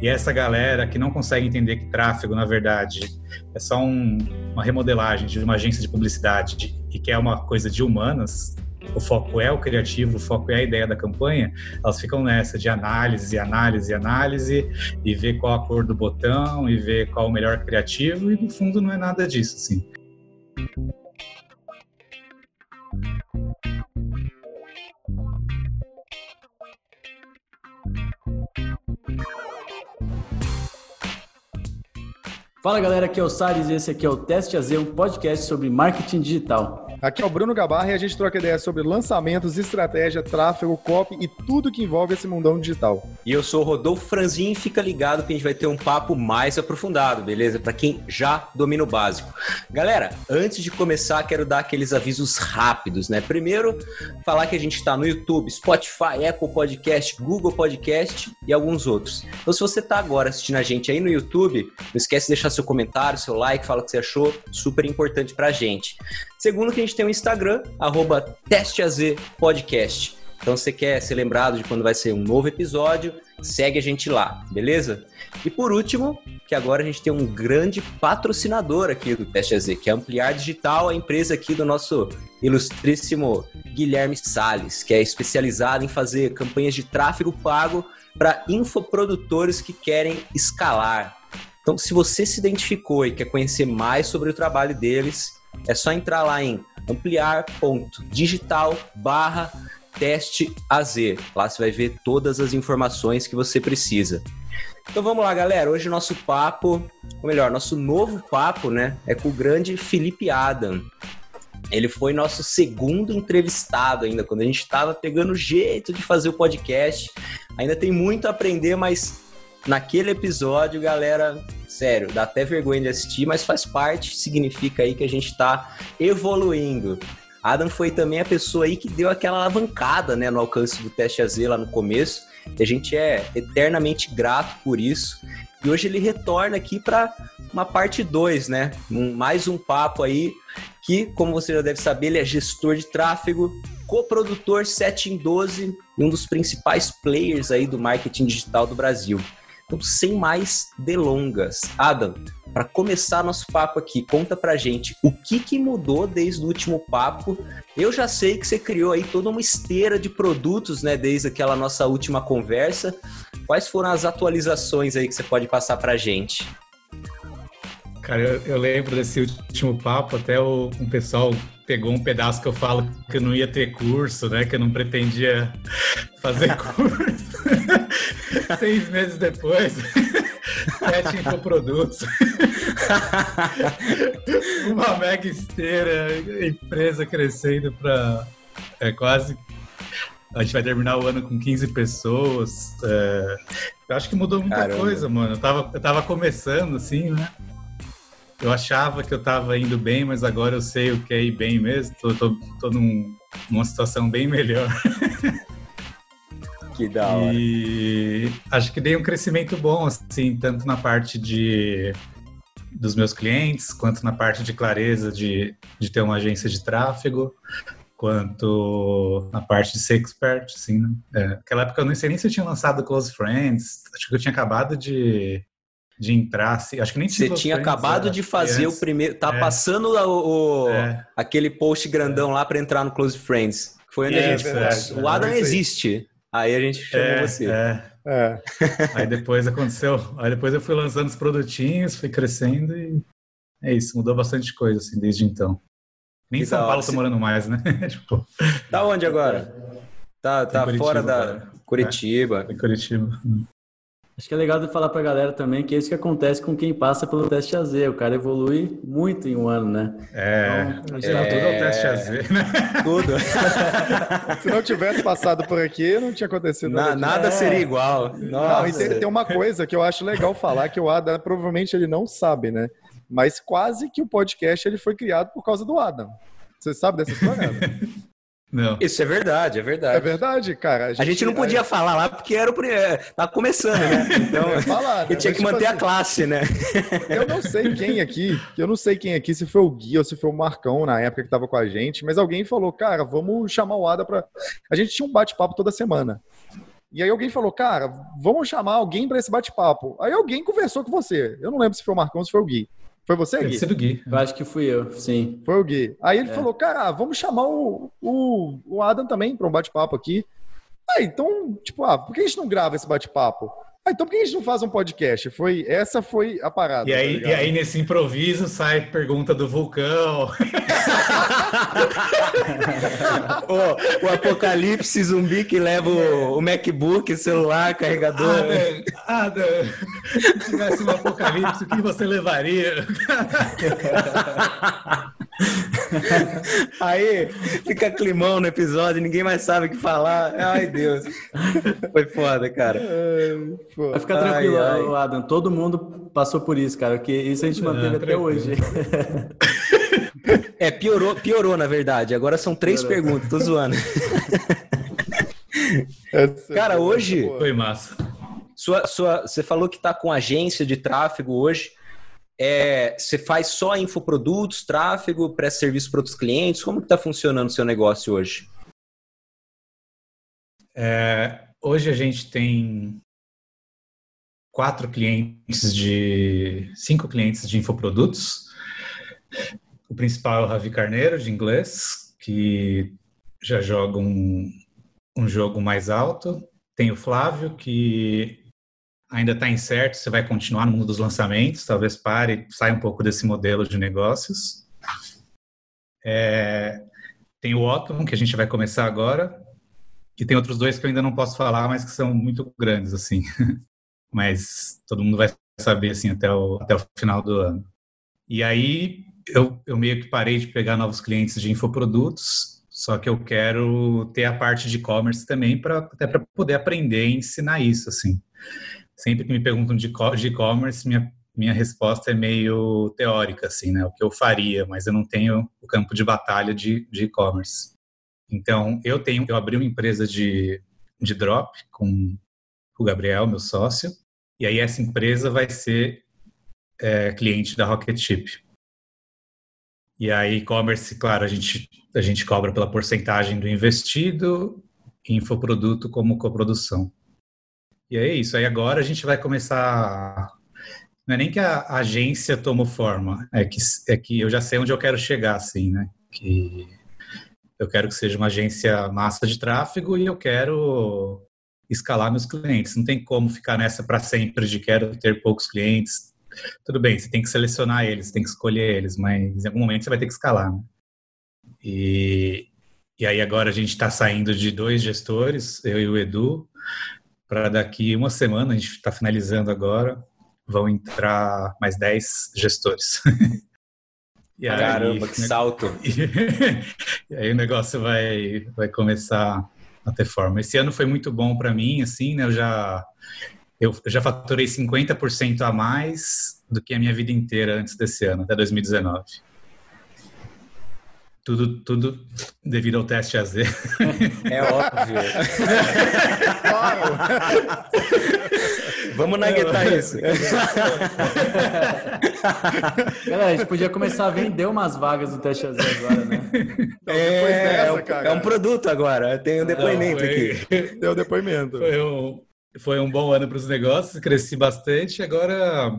E essa galera que não consegue entender que tráfego, na verdade, é só um, uma remodelagem de uma agência de publicidade de, e que é uma coisa de humanas, o foco é o criativo, o foco é a ideia da campanha, elas ficam nessa de análise, análise, análise, e ver qual a cor do botão, e ver qual o melhor criativo, e no fundo não é nada disso, assim. Fala galera, aqui é o Salles e esse aqui é o Teste AZ, um podcast sobre marketing digital. Aqui é o Bruno Gabarra e a gente troca ideia sobre lançamentos, estratégia, tráfego, copy e tudo que envolve esse mundão digital. E eu sou o Rodolfo Franzin e fica ligado que a gente vai ter um papo mais aprofundado, beleza? Para quem já domina o básico. Galera, antes de começar, quero dar aqueles avisos rápidos, né? Primeiro, falar que a gente está no YouTube, Spotify, Apple Podcast, Google Podcast e alguns outros. Então, se você está agora assistindo a gente aí no YouTube, não esquece de deixar seu comentário, seu like, fala o que você achou, super importante pra gente. Segundo, que a gente tem o Instagram, arroba testeazpodcast. Então, se você quer ser lembrado de quando vai ser um novo episódio, segue a gente lá, beleza? E por último, que agora a gente tem um grande patrocinador aqui do Teste AZ, que é Ampliar Digital, a empresa aqui do nosso ilustríssimo Guilherme Sales, que é especializado em fazer campanhas de tráfego pago para infoprodutores que querem escalar. Então, se você se identificou e quer conhecer mais sobre o trabalho deles, é só entrar lá em ampliar.digital barra teste AZ. Lá você vai ver todas as informações que você precisa. Então vamos lá, galera. Hoje nosso papo, ou melhor, nosso novo papo, né, é com o grande Felipe Adam. Ele foi nosso segundo entrevistado ainda, quando a gente estava pegando jeito de fazer o podcast. Ainda tem muito a aprender, mas naquele episódio, galera, sério, dá até vergonha de assistir, mas faz parte, significa aí que a gente está evoluindo. Adam foi também a pessoa aí que deu aquela alavancada, né, no alcance do teste AZ lá no começo. E a gente é eternamente grato por isso. E hoje ele retorna aqui para uma parte 2, né? Um, mais um papo aí que, como você já deve saber, ele é gestor de tráfego, coprodutor 7 em 12 e um dos principais players aí do marketing digital do Brasil. Então, sem mais delongas, Adam, para começar nosso papo aqui, conta pra gente o que, que mudou desde o último papo. Eu já sei que você criou aí toda uma esteira de produtos, né, desde aquela nossa última conversa. Quais foram as atualizações aí que você pode passar pra gente? Cara, eu, eu lembro desse último papo, até o, um pessoal pegou um pedaço que eu falo que eu não ia ter curso, né? Que eu não pretendia fazer curso. Seis meses depois, sete infoprodutos. Uma mega esteira, empresa crescendo para é, quase. A gente vai terminar o ano com 15 pessoas. É, eu acho que mudou muita Caramba. coisa, mano. Eu tava, eu tava começando, assim, né? Eu achava que eu tava indo bem, mas agora eu sei o que é ir bem mesmo. Tô, tô, tô num, numa situação bem melhor. Que da hora. E acho que dei um crescimento bom, assim, tanto na parte de dos meus clientes, quanto na parte de clareza de, de ter uma agência de tráfego, quanto na parte de ser expert, assim, né? É, naquela época eu não sei nem se eu tinha lançado Close Friends, acho que eu tinha acabado de, de entrar, assim, acho que nem tinha Você tinha Friends, acabado de fazer antes, o primeiro, tá é, passando o, o é, aquele post grandão lá para entrar no Close Friends. Foi onde a é, gente... o Adam existe. Aí a gente chamou é, você. É. é. aí depois aconteceu. Aí depois eu fui lançando os produtinhos, fui crescendo e é isso, mudou bastante coisa assim desde então. Nem em São Paulo tô morando mais, né? tipo, tá onde agora? Tá, tá fora da Curitiba. É, Curitiba. Acho que é legal de falar pra galera também que é isso que acontece com quem passa pelo teste AZ. O cara evolui muito em um ano, né? É, então, é... tudo é o teste AZ, né? Tudo. Se não tivesse passado por aqui, não tinha acontecido Na, nada. Nada seria igual. Não, e tem, tem, uma coisa que eu acho legal falar, que o Adam provavelmente ele não sabe, né? Mas quase que o podcast ele foi criado por causa do Adam. Você sabe dessa história? Não. Isso é verdade, é verdade. É verdade, cara. A gente, a gente não podia falar lá porque era o primeiro. É, tava começando, né? Então, falar, né? tinha que manter tipo a assim, classe, né? Eu não sei quem aqui, eu não sei quem aqui, se foi o Gui ou se foi o Marcão na época que tava com a gente, mas alguém falou, cara, vamos chamar o Ada pra. A gente tinha um bate-papo toda semana. E aí alguém falou, cara, vamos chamar alguém para esse bate-papo. Aí alguém conversou com você. Eu não lembro se foi o Marcão ou se foi o Gui. Foi você, Gui? Foi Gui. Eu acho que fui eu, sim. Foi o Gui. Aí ele é. falou, cara, vamos chamar o, o, o Adam também para um bate-papo aqui. Aí, então, tipo, ah, por que a gente não grava esse bate-papo? Ah, então por que a gente não faz um podcast? Foi, essa foi a parada. E aí, tá e aí nesse improviso sai pergunta do vulcão. o, o, apocalipse zumbi que leva o, o MacBook, celular, carregador. Ah, Adam, se tivesse um apocalipse, o que você levaria? Aí fica climão no episódio, ninguém mais sabe o que falar. Ai, Deus. Foi foda, cara. Vai ficar tranquilo, ai, ai. Adam. Todo mundo passou por isso, cara. Que isso a gente manteve até hoje. É, piorou, piorou, na verdade. Agora são três piorou. perguntas, tô zoando. cara, hoje. Foi massa. Sua, sua, você falou que tá com agência de tráfego hoje. É, você faz só infoprodutos, tráfego, presta serviço para outros clientes? Como está funcionando o seu negócio hoje? É, hoje a gente tem quatro clientes de cinco clientes de infoprodutos. O principal é o Ravi Carneiro de inglês, que já joga um, um jogo mais alto. Tem o Flávio que ainda está incerto se vai continuar no mundo dos lançamentos, talvez pare, saia um pouco desse modelo de negócios. É, tem o Otton, que a gente vai começar agora, e tem outros dois que eu ainda não posso falar, mas que são muito grandes, assim. mas todo mundo vai saber, assim, até o, até o final do ano. E aí, eu, eu meio que parei de pegar novos clientes de infoprodutos, só que eu quero ter a parte de e-commerce também, para até para poder aprender e ensinar isso, assim sempre que me perguntam de e-commerce, minha, minha resposta é meio teórica, assim, né? O que eu faria, mas eu não tenho o campo de batalha de e-commerce. Então, eu tenho, eu abri uma empresa de, de drop com o Gabriel, meu sócio, e aí essa empresa vai ser é, cliente da Rocket Chip. E aí, e-commerce, claro, a gente, a gente cobra pela porcentagem do investido, infoproduto como coprodução. E é isso. Aí agora a gente vai começar. Não é nem que a agência tomou forma, é que, é que eu já sei onde eu quero chegar, assim, né? Que eu quero que seja uma agência massa de tráfego e eu quero escalar meus clientes. Não tem como ficar nessa para sempre de quero ter poucos clientes. Tudo bem, você tem que selecionar eles, tem que escolher eles, mas em algum momento você vai ter que escalar. Né? E, e aí agora a gente está saindo de dois gestores, eu e o Edu, para daqui uma semana, a gente está finalizando agora, vão entrar mais 10 gestores. e aí, Caramba, que salto! e aí o negócio vai, vai começar a ter forma. Esse ano foi muito bom para mim, assim, né? Eu já, eu, eu já faturei 50% a mais do que a minha vida inteira antes desse ano, até 2019. Tudo, tudo devido ao teste AZ. É óbvio. Vamos naguetar isso. Galera, a gente podia começar a vender umas vagas do teste AZ agora, né? é, dessa, é, um, é, um, produto agora. Tem um depoimento Não, foi, aqui. Tem um depoimento. Foi um, foi um bom ano para os negócios, cresci bastante. Agora,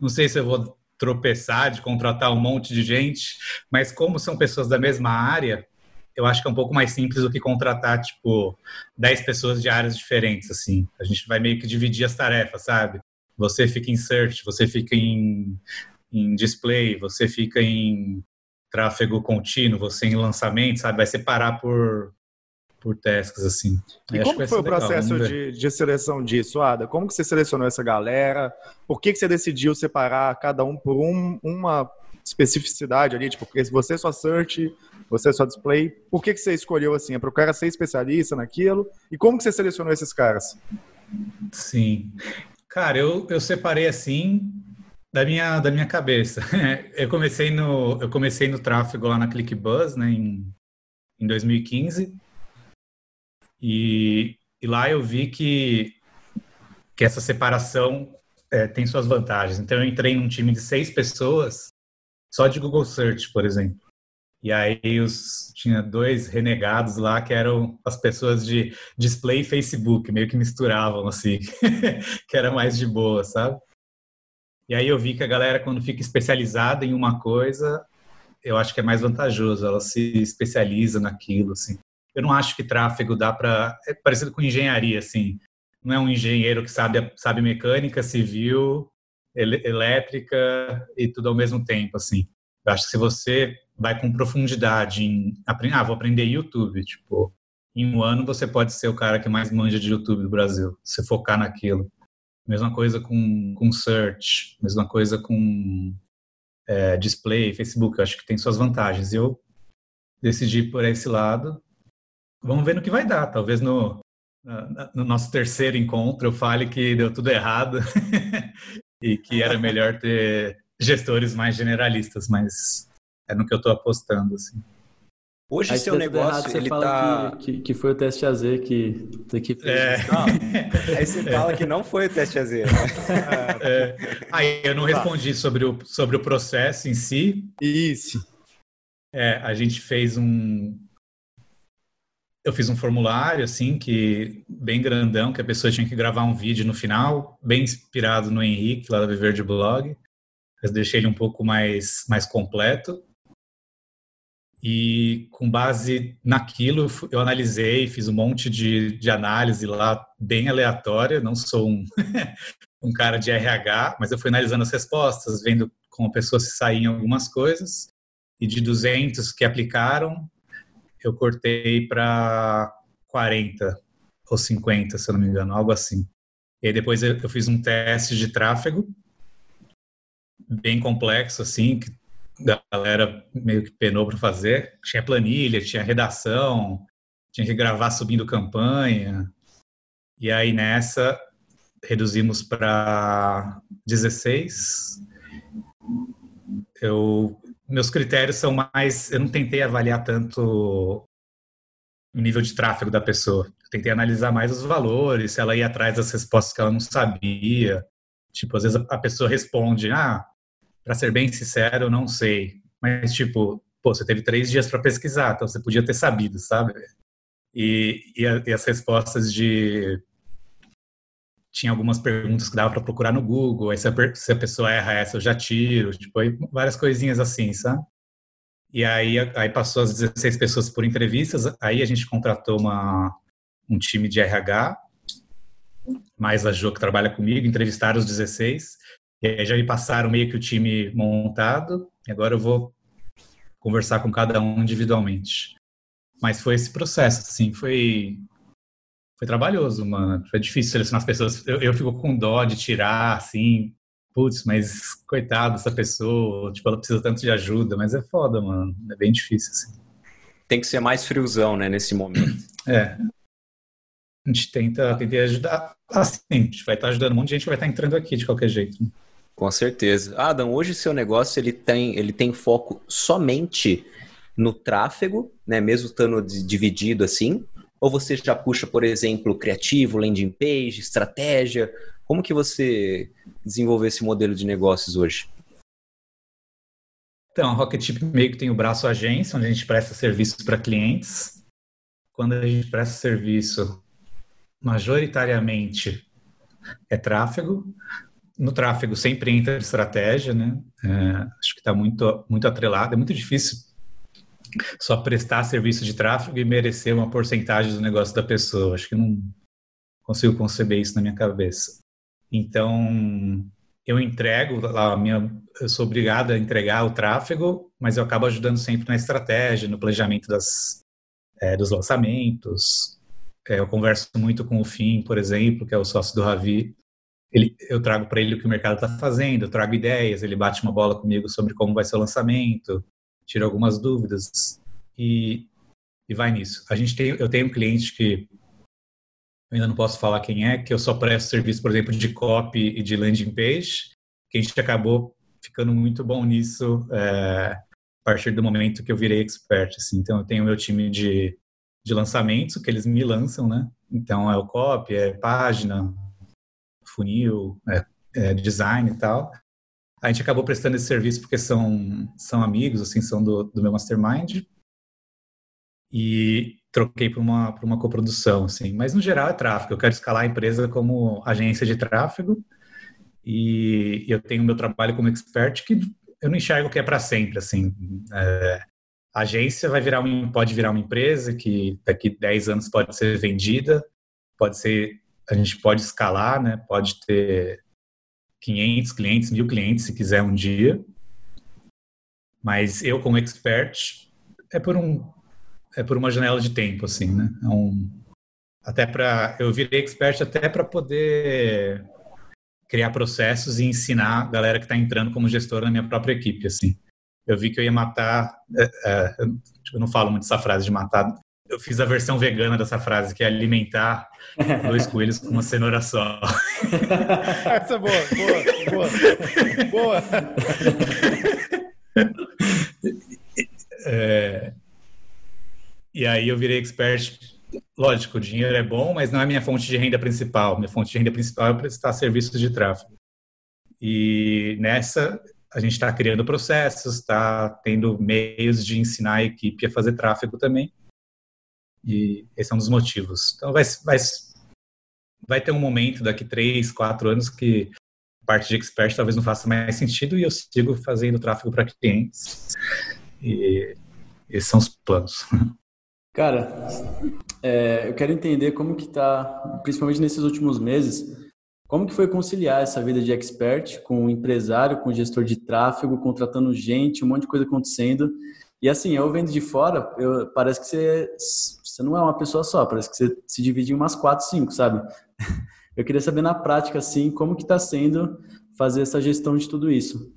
não sei se eu vou tropeçar, de contratar um monte de gente, mas como são pessoas da mesma área, eu acho que é um pouco mais simples do que contratar, tipo, 10 pessoas de áreas diferentes, assim. A gente vai meio que dividir as tarefas, sabe? Você fica em search, você fica em, em display, você fica em tráfego contínuo, você em lançamento, sabe? Vai separar por, por tasks, assim. E como foi o processo de, de, seleção disso, Ada? Como que você selecionou essa galera? Por que, que você decidiu separar cada um por um, uma especificidade ali? Tipo, porque se você é só search, você é só display, por que, que você escolheu assim? É para o cara ser especialista naquilo? E como que você selecionou esses caras? Sim. Cara, eu, eu separei assim da minha, da minha cabeça. eu comecei no eu comecei no tráfego lá na ClickBuzz, né, em, em 2015. E, e lá eu vi que, que essa separação é, tem suas vantagens. Então eu entrei num time de seis pessoas só de Google Search, por exemplo. E aí os, tinha dois renegados lá que eram as pessoas de display Facebook, meio que misturavam assim, que era mais de boa, sabe? E aí eu vi que a galera quando fica especializada em uma coisa, eu acho que é mais vantajoso, ela se especializa naquilo, assim. Eu não acho que tráfego dá para é parecido com engenharia, assim. Não é um engenheiro que sabe sabe mecânica, civil, elétrica e tudo ao mesmo tempo, assim. Eu acho que se você vai com profundidade em ah, vou aprender YouTube, tipo, em um ano você pode ser o cara que mais manja de YouTube do Brasil, se focar naquilo. Mesma coisa com, com search, mesma coisa com é, display, Facebook, eu acho que tem suas vantagens. Eu decidi por esse lado. Vamos ver no que vai dar. Talvez no, no nosso terceiro encontro eu fale que deu tudo errado e que era melhor ter gestores mais generalistas, mas é no que eu estou apostando, assim. Hoje Aí seu negócio, errado, ele tá... Que, que, que, foi o teste AZ que, que fez. É. Aí você fala que não foi o teste AZ. Né? É. Aí eu não respondi sobre o, sobre o processo em si. Isso. É, a gente fez um... Eu fiz um formulário, assim, que bem grandão, que a pessoa tinha que gravar um vídeo no final, bem inspirado no Henrique, lá da Viver de Blog. Mas deixei ele um pouco mais, mais completo. E com base naquilo, eu analisei, fiz um monte de, de análise lá, bem aleatória. Não sou um, um cara de RH, mas eu fui analisando as respostas, vendo como a pessoa se saía em algumas coisas. E de 200 que aplicaram, eu cortei para 40 ou 50, se eu não me engano, algo assim. E aí depois eu fiz um teste de tráfego, bem complexo, assim, que a galera meio que penou para fazer. Tinha planilha, tinha redação, tinha que gravar subindo campanha. E aí nessa reduzimos para 16. Eu meus critérios são mais, eu não tentei avaliar tanto o nível de tráfego da pessoa. Eu tentei analisar mais os valores, se ela ia atrás das respostas que ela não sabia. Tipo, às vezes a pessoa responde: "Ah, para ser bem sincero, eu não sei. Mas, tipo, pô, você teve três dias para pesquisar, então você podia ter sabido, sabe? E, e, e as respostas de. Tinha algumas perguntas que dava para procurar no Google, aí se a, se a, pessoa erra essa, eu já tiro, tipo, várias coisinhas assim, sabe? E aí, aí passou as 16 pessoas por entrevistas, aí a gente contratou uma, um time de RH, mais a Jo que trabalha comigo, entrevistaram os 16, e aí já me passaram meio que o time montado, e agora eu vou conversar com cada um individualmente. Mas foi esse processo, assim, foi foi trabalhoso, mano. Foi difícil selecionar as pessoas. Eu, eu fico com dó de tirar, assim, putz, mas coitado dessa pessoa, tipo, ela precisa tanto de ajuda, mas é foda, mano. É bem difícil, assim. Tem que ser mais friozão, né, nesse momento. É. A gente tenta, tenta ajudar. Assim, a gente vai estar ajudando um monte de gente que vai estar entrando aqui de qualquer jeito. Com certeza. Adam, hoje seu negócio ele tem, ele tem foco somente no tráfego, né? Mesmo estando dividido assim? Ou você já puxa, por exemplo, criativo, landing page, estratégia? Como que você desenvolveu esse modelo de negócios hoje? Então, a Rocketship meio que tem o braço agência, onde a gente presta serviços para clientes. Quando a gente presta serviço, majoritariamente é tráfego no tráfego sempre entra estratégia, né? É, acho que está muito, muito atrelado. É muito difícil só prestar serviço de tráfego e merecer uma porcentagem do negócio da pessoa. Acho que não consigo conceber isso na minha cabeça. Então, eu entrego, a minha, eu sou obrigado a entregar o tráfego, mas eu acabo ajudando sempre na estratégia, no planejamento das, é, dos lançamentos. É, eu converso muito com o Fim, por exemplo, que é o sócio do Ravi, ele, eu trago para ele o que o mercado está fazendo, eu trago ideias, ele bate uma bola comigo sobre como vai ser o lançamento, tira algumas dúvidas e, e vai nisso. A gente tem, eu tenho um cliente que eu ainda não posso falar quem é, que eu só presto serviço, por exemplo, de copy e de landing page, que a gente acabou ficando muito bom nisso é, a partir do momento que eu virei expert. Assim. Então, eu tenho meu time de, de lançamentos, que eles me lançam, né? Então, é o copy, é página, funil, é, é, design e tal. A gente acabou prestando esse serviço porque são, são amigos, assim, são do, do meu mastermind. E troquei para uma, para uma coprodução, assim. Mas, no geral, é tráfego. Eu quero escalar a empresa como agência de tráfego. E eu tenho meu trabalho como expert que eu não enxergo que é para sempre, assim. É, a agência vai virar um, pode virar uma empresa que daqui 10 anos pode ser vendida, pode ser, a gente pode escalar, né? Pode ter 500 clientes, mil clientes, se quiser um dia. Mas eu, como expert, é por um é por uma janela de tempo, assim, né? É um, até para eu virei expert até para poder criar processos e ensinar a galera que está entrando como gestora na minha própria equipe, assim. Eu vi que eu ia matar, é, é, eu não falo muito essa frase de matar, eu fiz a versão vegana dessa frase, que é alimentar dois coelhos com uma cenoura só. Essa é boa, boa, boa. boa. É, e aí eu virei expert. Lógico, o dinheiro é bom, mas não é minha fonte de renda principal. Minha fonte de renda principal é prestar serviços de tráfego. E nessa, a gente está criando processos, está tendo meios de ensinar a equipe a fazer tráfego também. E esse é um dos motivos. Então, vai, vai, vai ter um momento daqui três, quatro anos que parte de expert talvez não faça mais sentido e eu sigo fazendo tráfego para clientes. E esses são os planos. Cara, é, eu quero entender como que tá, principalmente nesses últimos meses, como que foi conciliar essa vida de expert com empresário, com gestor de tráfego, contratando gente, um monte de coisa acontecendo. E assim, eu vendo de fora, eu, parece que você, você não é uma pessoa só, parece que você se divide em umas quatro, cinco, sabe? Eu queria saber na prática, assim, como que está sendo fazer essa gestão de tudo isso.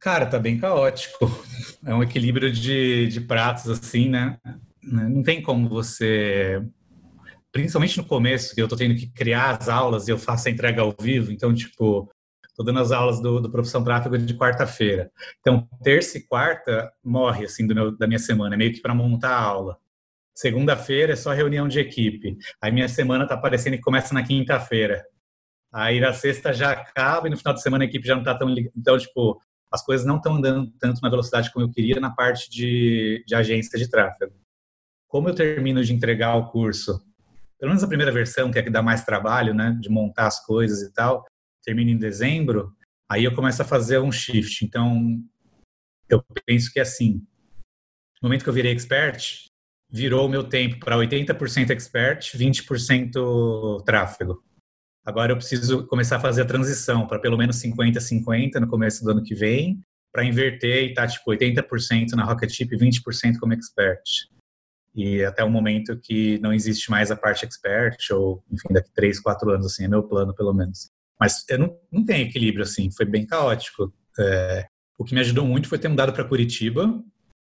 Cara, tá bem caótico. É um equilíbrio de, de pratos, assim, né? Né? Não tem como você, principalmente no começo, que eu estou tendo que criar as aulas e eu faço a entrega ao vivo, então, tipo, estou dando as aulas do, do Profissão Tráfego de quarta-feira. Então, terça e quarta morre, assim, meu, da minha semana, é meio que para montar a aula. Segunda-feira é só reunião de equipe. Aí minha semana tá parecendo que começa na quinta-feira. Aí na sexta já acaba e no final de semana a equipe já não tá tão... Então, tipo, as coisas não estão andando tanto na velocidade como eu queria na parte de, de agência de tráfego como eu termino de entregar o curso, pelo menos a primeira versão, que é que dá mais trabalho, né, de montar as coisas e tal, termina em dezembro, aí eu começo a fazer um shift. Então, eu penso que é assim, no momento que eu virei expert, virou o meu tempo para 80% expert, 20% tráfego. Agora eu preciso começar a fazer a transição para pelo menos 50-50 no começo do ano que vem, para inverter e estar tá, tipo 80% na Rocket Chip e 20% como expert e até o momento que não existe mais a parte expert, ou enfim, daqui três, quatro anos, assim, é meu plano, pelo menos. Mas eu não, não tenho equilíbrio, assim, foi bem caótico. É, o que me ajudou muito foi ter mudado para Curitiba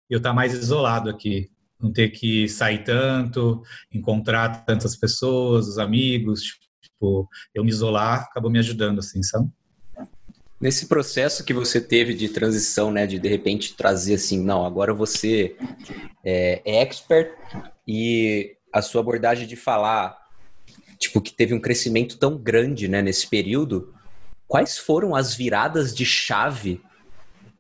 e eu estar tá mais isolado aqui, não ter que sair tanto, encontrar tantas pessoas, os amigos, tipo, eu me isolar acabou me ajudando, assim, sabe? Nesse processo que você teve de transição, né, de de repente trazer assim, não, agora você é, expert e a sua abordagem de falar, tipo, que teve um crescimento tão grande, né, nesse período, quais foram as viradas de chave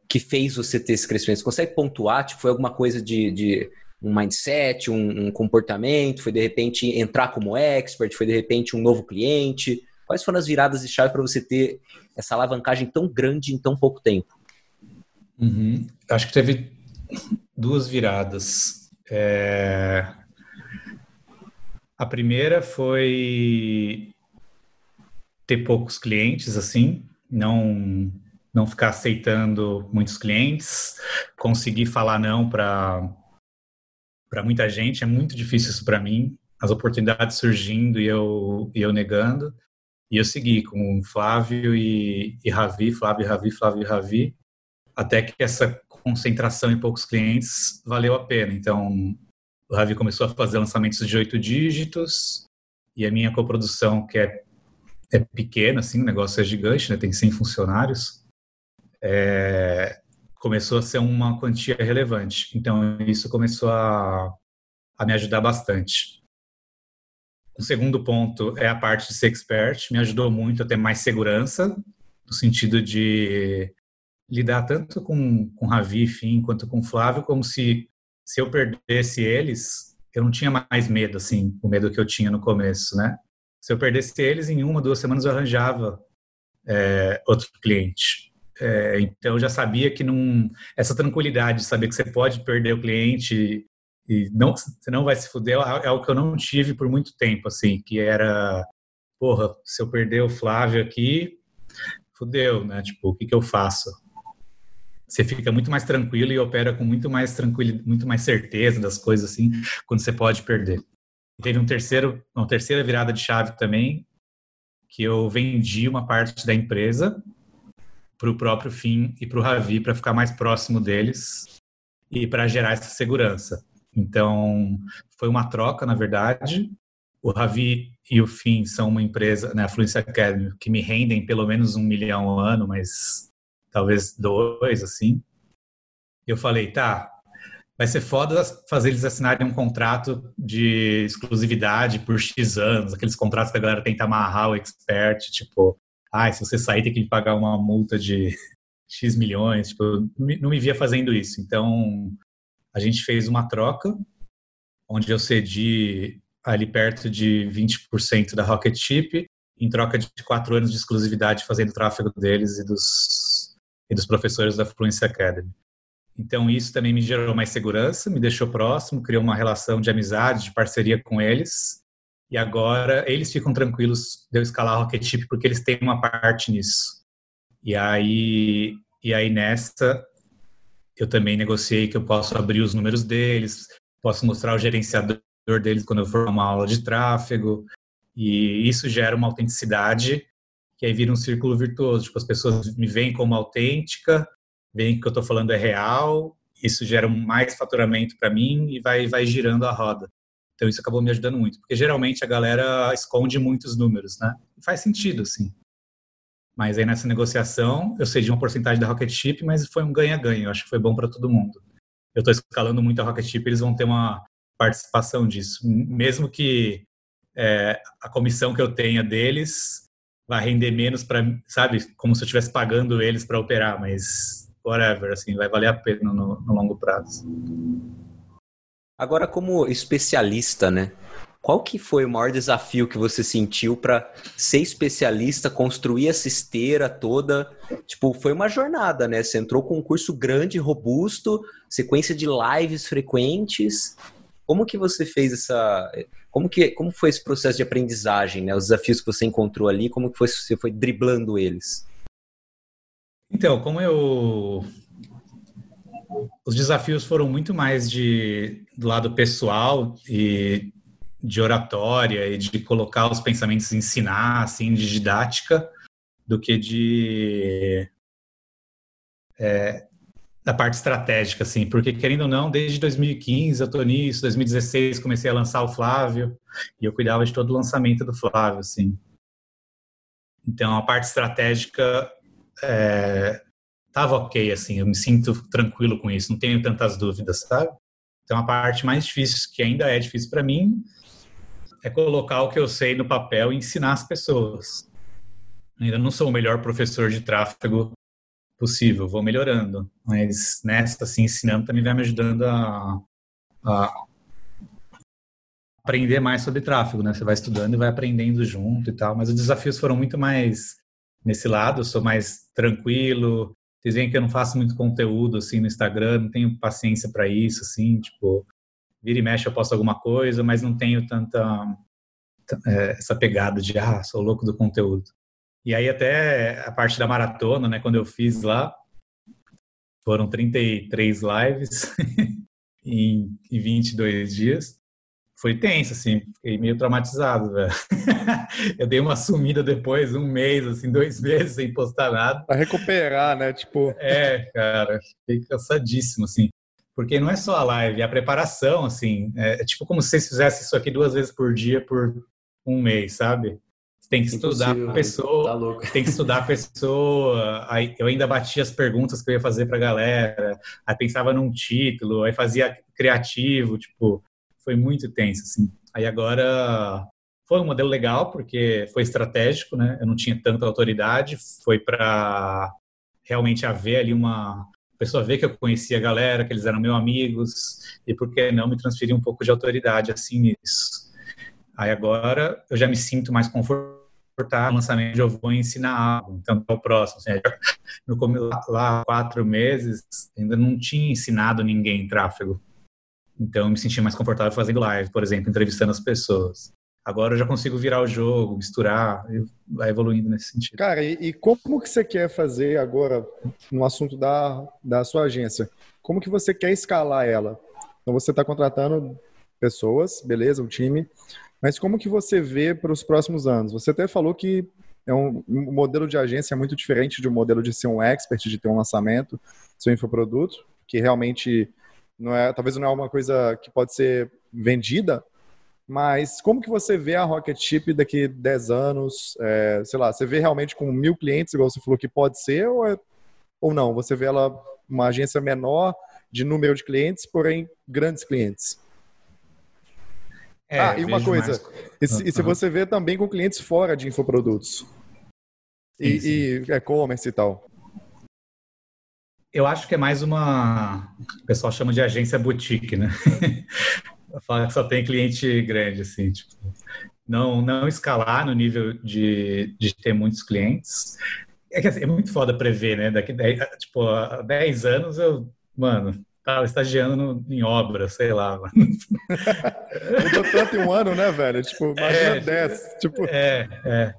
que fez você ter esse crescimento? Você consegue pontuar? Tipo, foi alguma coisa de, de um mindset, um, um comportamento? Foi de repente entrar como expert? Foi de repente um novo cliente? Quais foram as viradas de chave para você ter essa alavancagem tão grande em tão pouco tempo? Uhum. Acho que teve duas viradas. É... A primeira foi ter poucos clientes, assim, não não ficar aceitando muitos clientes, conseguir falar não para para muita gente é muito difícil isso para mim. As oportunidades surgindo e eu e eu negando. E eu segui com Flávio e, e Ravi, Flávio Ravi, Flávio Ravi, até que essa concentração em poucos clientes valeu a pena. Então, o Ravi começou a fazer lançamentos de oito dígitos e a minha coprodução, que é, é pequena, assim, o negócio é gigante, né? tem 100 funcionários, é, começou a ser uma quantia relevante. Então, isso começou a, a me ajudar bastante. O segundo ponto é a parte de ser expert, me ajudou muito a ter mais segurança no sentido de lidar tanto com, com Ravi, Fim, quanto com Flávio, como se, se eu perdesse eles, eu não tinha mais medo, assim, o medo que eu tinha no começo, né? Se eu perdesse eles, em uma, duas semanas eu arranjava é, outro cliente. É, então eu já sabia que não essa tranquilidade de saber que você pode perder o cliente e não você não vai se fuder é algo que eu não tive por muito tempo assim que era porra se eu perder o Flávio aqui fudeu né? Tipo o que que eu faço? Você fica muito mais tranquilo e opera com muito mais tranquilo muito mais certeza das coisas assim quando você pode perder. Teve um terceiro uma terceira virada de chave também que eu vendi uma parte da empresa para o próprio fim e para o Ravi para ficar mais próximo deles e para gerar essa segurança. Então, foi uma troca, na verdade. O Ravi e o Fim são uma empresa, né, a Fluency Academy, que me rendem pelo menos um milhão ao ano, mas talvez dois, assim. Eu falei, tá, vai ser foda fazer eles assinarem um contrato de exclusividade por X anos, aqueles contratos que a galera tenta amarrar o expert, tipo, ah, se você sair tem que pagar uma multa de X milhões, tipo, não me via fazendo isso. Então, a gente fez uma troca, onde eu cedi ali perto de 20% da Rocket Chip, em troca de quatro anos de exclusividade fazendo tráfego deles e dos, e dos professores da Fluency Academy. Então, isso também me gerou mais segurança, me deixou próximo, criou uma relação de amizade, de parceria com eles. E agora eles ficam tranquilos de eu escalar Rocket Chip porque eles têm uma parte nisso. E aí, e aí nessa eu também negociei que eu posso abrir os números deles, posso mostrar o gerenciador deles quando eu for uma aula de tráfego. E isso gera uma autenticidade que aí vira um círculo virtuoso. Tipo, as pessoas me veem como autêntica, veem que o que eu estou falando é real, isso gera mais faturamento para mim e vai, vai girando a roda. Então isso acabou me ajudando muito, porque geralmente a galera esconde muitos números, né? E faz sentido, assim. Mas aí nessa negociação eu cedi uma porcentagem da Rocket Chip, mas foi um ganha-ganha. Eu acho que foi bom para todo mundo. Eu estou escalando muito a Rocket Chip, eles vão ter uma participação disso, mesmo que é, a comissão que eu tenha deles vai render menos para, sabe, como se eu estivesse pagando eles para operar, mas whatever, assim, vai valer a pena no, no longo prazo. Agora, como especialista, né? Qual que foi o maior desafio que você sentiu para ser especialista, construir essa esteira toda? Tipo, foi uma jornada, né? Você entrou com um curso grande, robusto, sequência de lives frequentes. Como que você fez essa... Como, que, como foi esse processo de aprendizagem, né? Os desafios que você encontrou ali, como que foi, você foi driblando eles? Então, como eu os desafios foram muito mais de do lado pessoal e de oratória e de colocar os pensamentos ensinar, assim, de didática, do que de é, da parte estratégica, assim, porque querendo ou não, desde 2015 eu tô nisso, 2016 comecei a lançar o Flávio e eu cuidava de todo o lançamento do Flávio, assim. Então a parte estratégica é, tava ok, assim, eu me sinto tranquilo com isso, não tenho tantas dúvidas, sabe? Então a parte mais difícil, que ainda é difícil para mim, é colocar o que eu sei no papel e ensinar as pessoas. Ainda não sou o melhor professor de tráfego possível, vou melhorando, mas nessa, assim, ensinando também vai me ajudando a, a aprender mais sobre tráfego, né? Você vai estudando e vai aprendendo junto e tal, mas os desafios foram muito mais nesse lado, eu sou mais tranquilo, vocês veem que eu não faço muito conteúdo assim no Instagram, não tenho paciência para isso, assim, tipo, vira e mexe eu posto alguma coisa, mas não tenho tanta é, essa pegada de ah, sou louco do conteúdo. E aí até a parte da maratona, né, quando eu fiz lá, foram 33 lives em, em 22 dias foi tenso, assim, fiquei meio traumatizado, velho. eu dei uma sumida depois, um mês, assim, dois meses sem postar nada. Pra recuperar, né? Tipo. É, cara, fiquei cansadíssimo, assim. Porque não é só a live, é a preparação, assim. É, é tipo como se vocês fizessem isso aqui duas vezes por dia por um mês, sabe? Você tem que estudar a pessoa, tá tem que estudar a pessoa. Aí eu ainda batia as perguntas que eu ia fazer pra galera, aí pensava num título, aí fazia criativo, tipo, foi muito tenso, assim. Aí agora Foi um modelo legal, porque foi estratégico, né? Eu não tinha tanta autoridade, foi para realmente haver ali uma pessoa ver que eu conhecia a galera, que eles eram meus amigos, e por que não me transferir um pouco de autoridade assim nisso. Aí agora eu já me sinto mais confortável no lançamento, eu vou ensinar algo. Então, é o próximo. Assim, no lá quatro meses, ainda não tinha ensinado ninguém tráfego. Então, eu me sentia mais confortável fazendo live, por exemplo, entrevistando as pessoas. Agora eu já consigo virar o jogo, misturar, vai evoluindo nesse sentido. Cara, e, e, como que você quer fazer agora no assunto da, da sua agência? Como que você quer escalar ela? Então você está contratando pessoas, beleza, um time, mas como que você vê para os próximos anos? Você até falou que é um, um, modelo de agência muito diferente de um modelo de ser um expert, de ter um lançamento, seu infoproduto, que realmente não é, talvez não é uma coisa que pode ser vendida, mas como que você vê a Rocket Chip daqui 10 anos? É, sei lá, você vê realmente com mil clientes, igual você falou que pode ser, ou, é, ou não? Você vê ela uma agência menor de número de clientes, porém grandes clientes? É, ah, e uma coisa, mais... e, se, e se você vê também com clientes fora de infoprodutos? E e-commerce e tal? Eu acho que é mais uma. O pessoal chama de agência boutique, né? Fala que só tem cliente grande, assim, tipo, não, não escalar no nível de, de ter muitos clientes. É que assim, é muito foda prever, né? Daqui, tipo, há 10 anos eu, mano, tava estagiando no, em obra, sei lá. Mudou tanto em um ano, né, velho? Tipo, imagina é, 10. Tipo... É, é.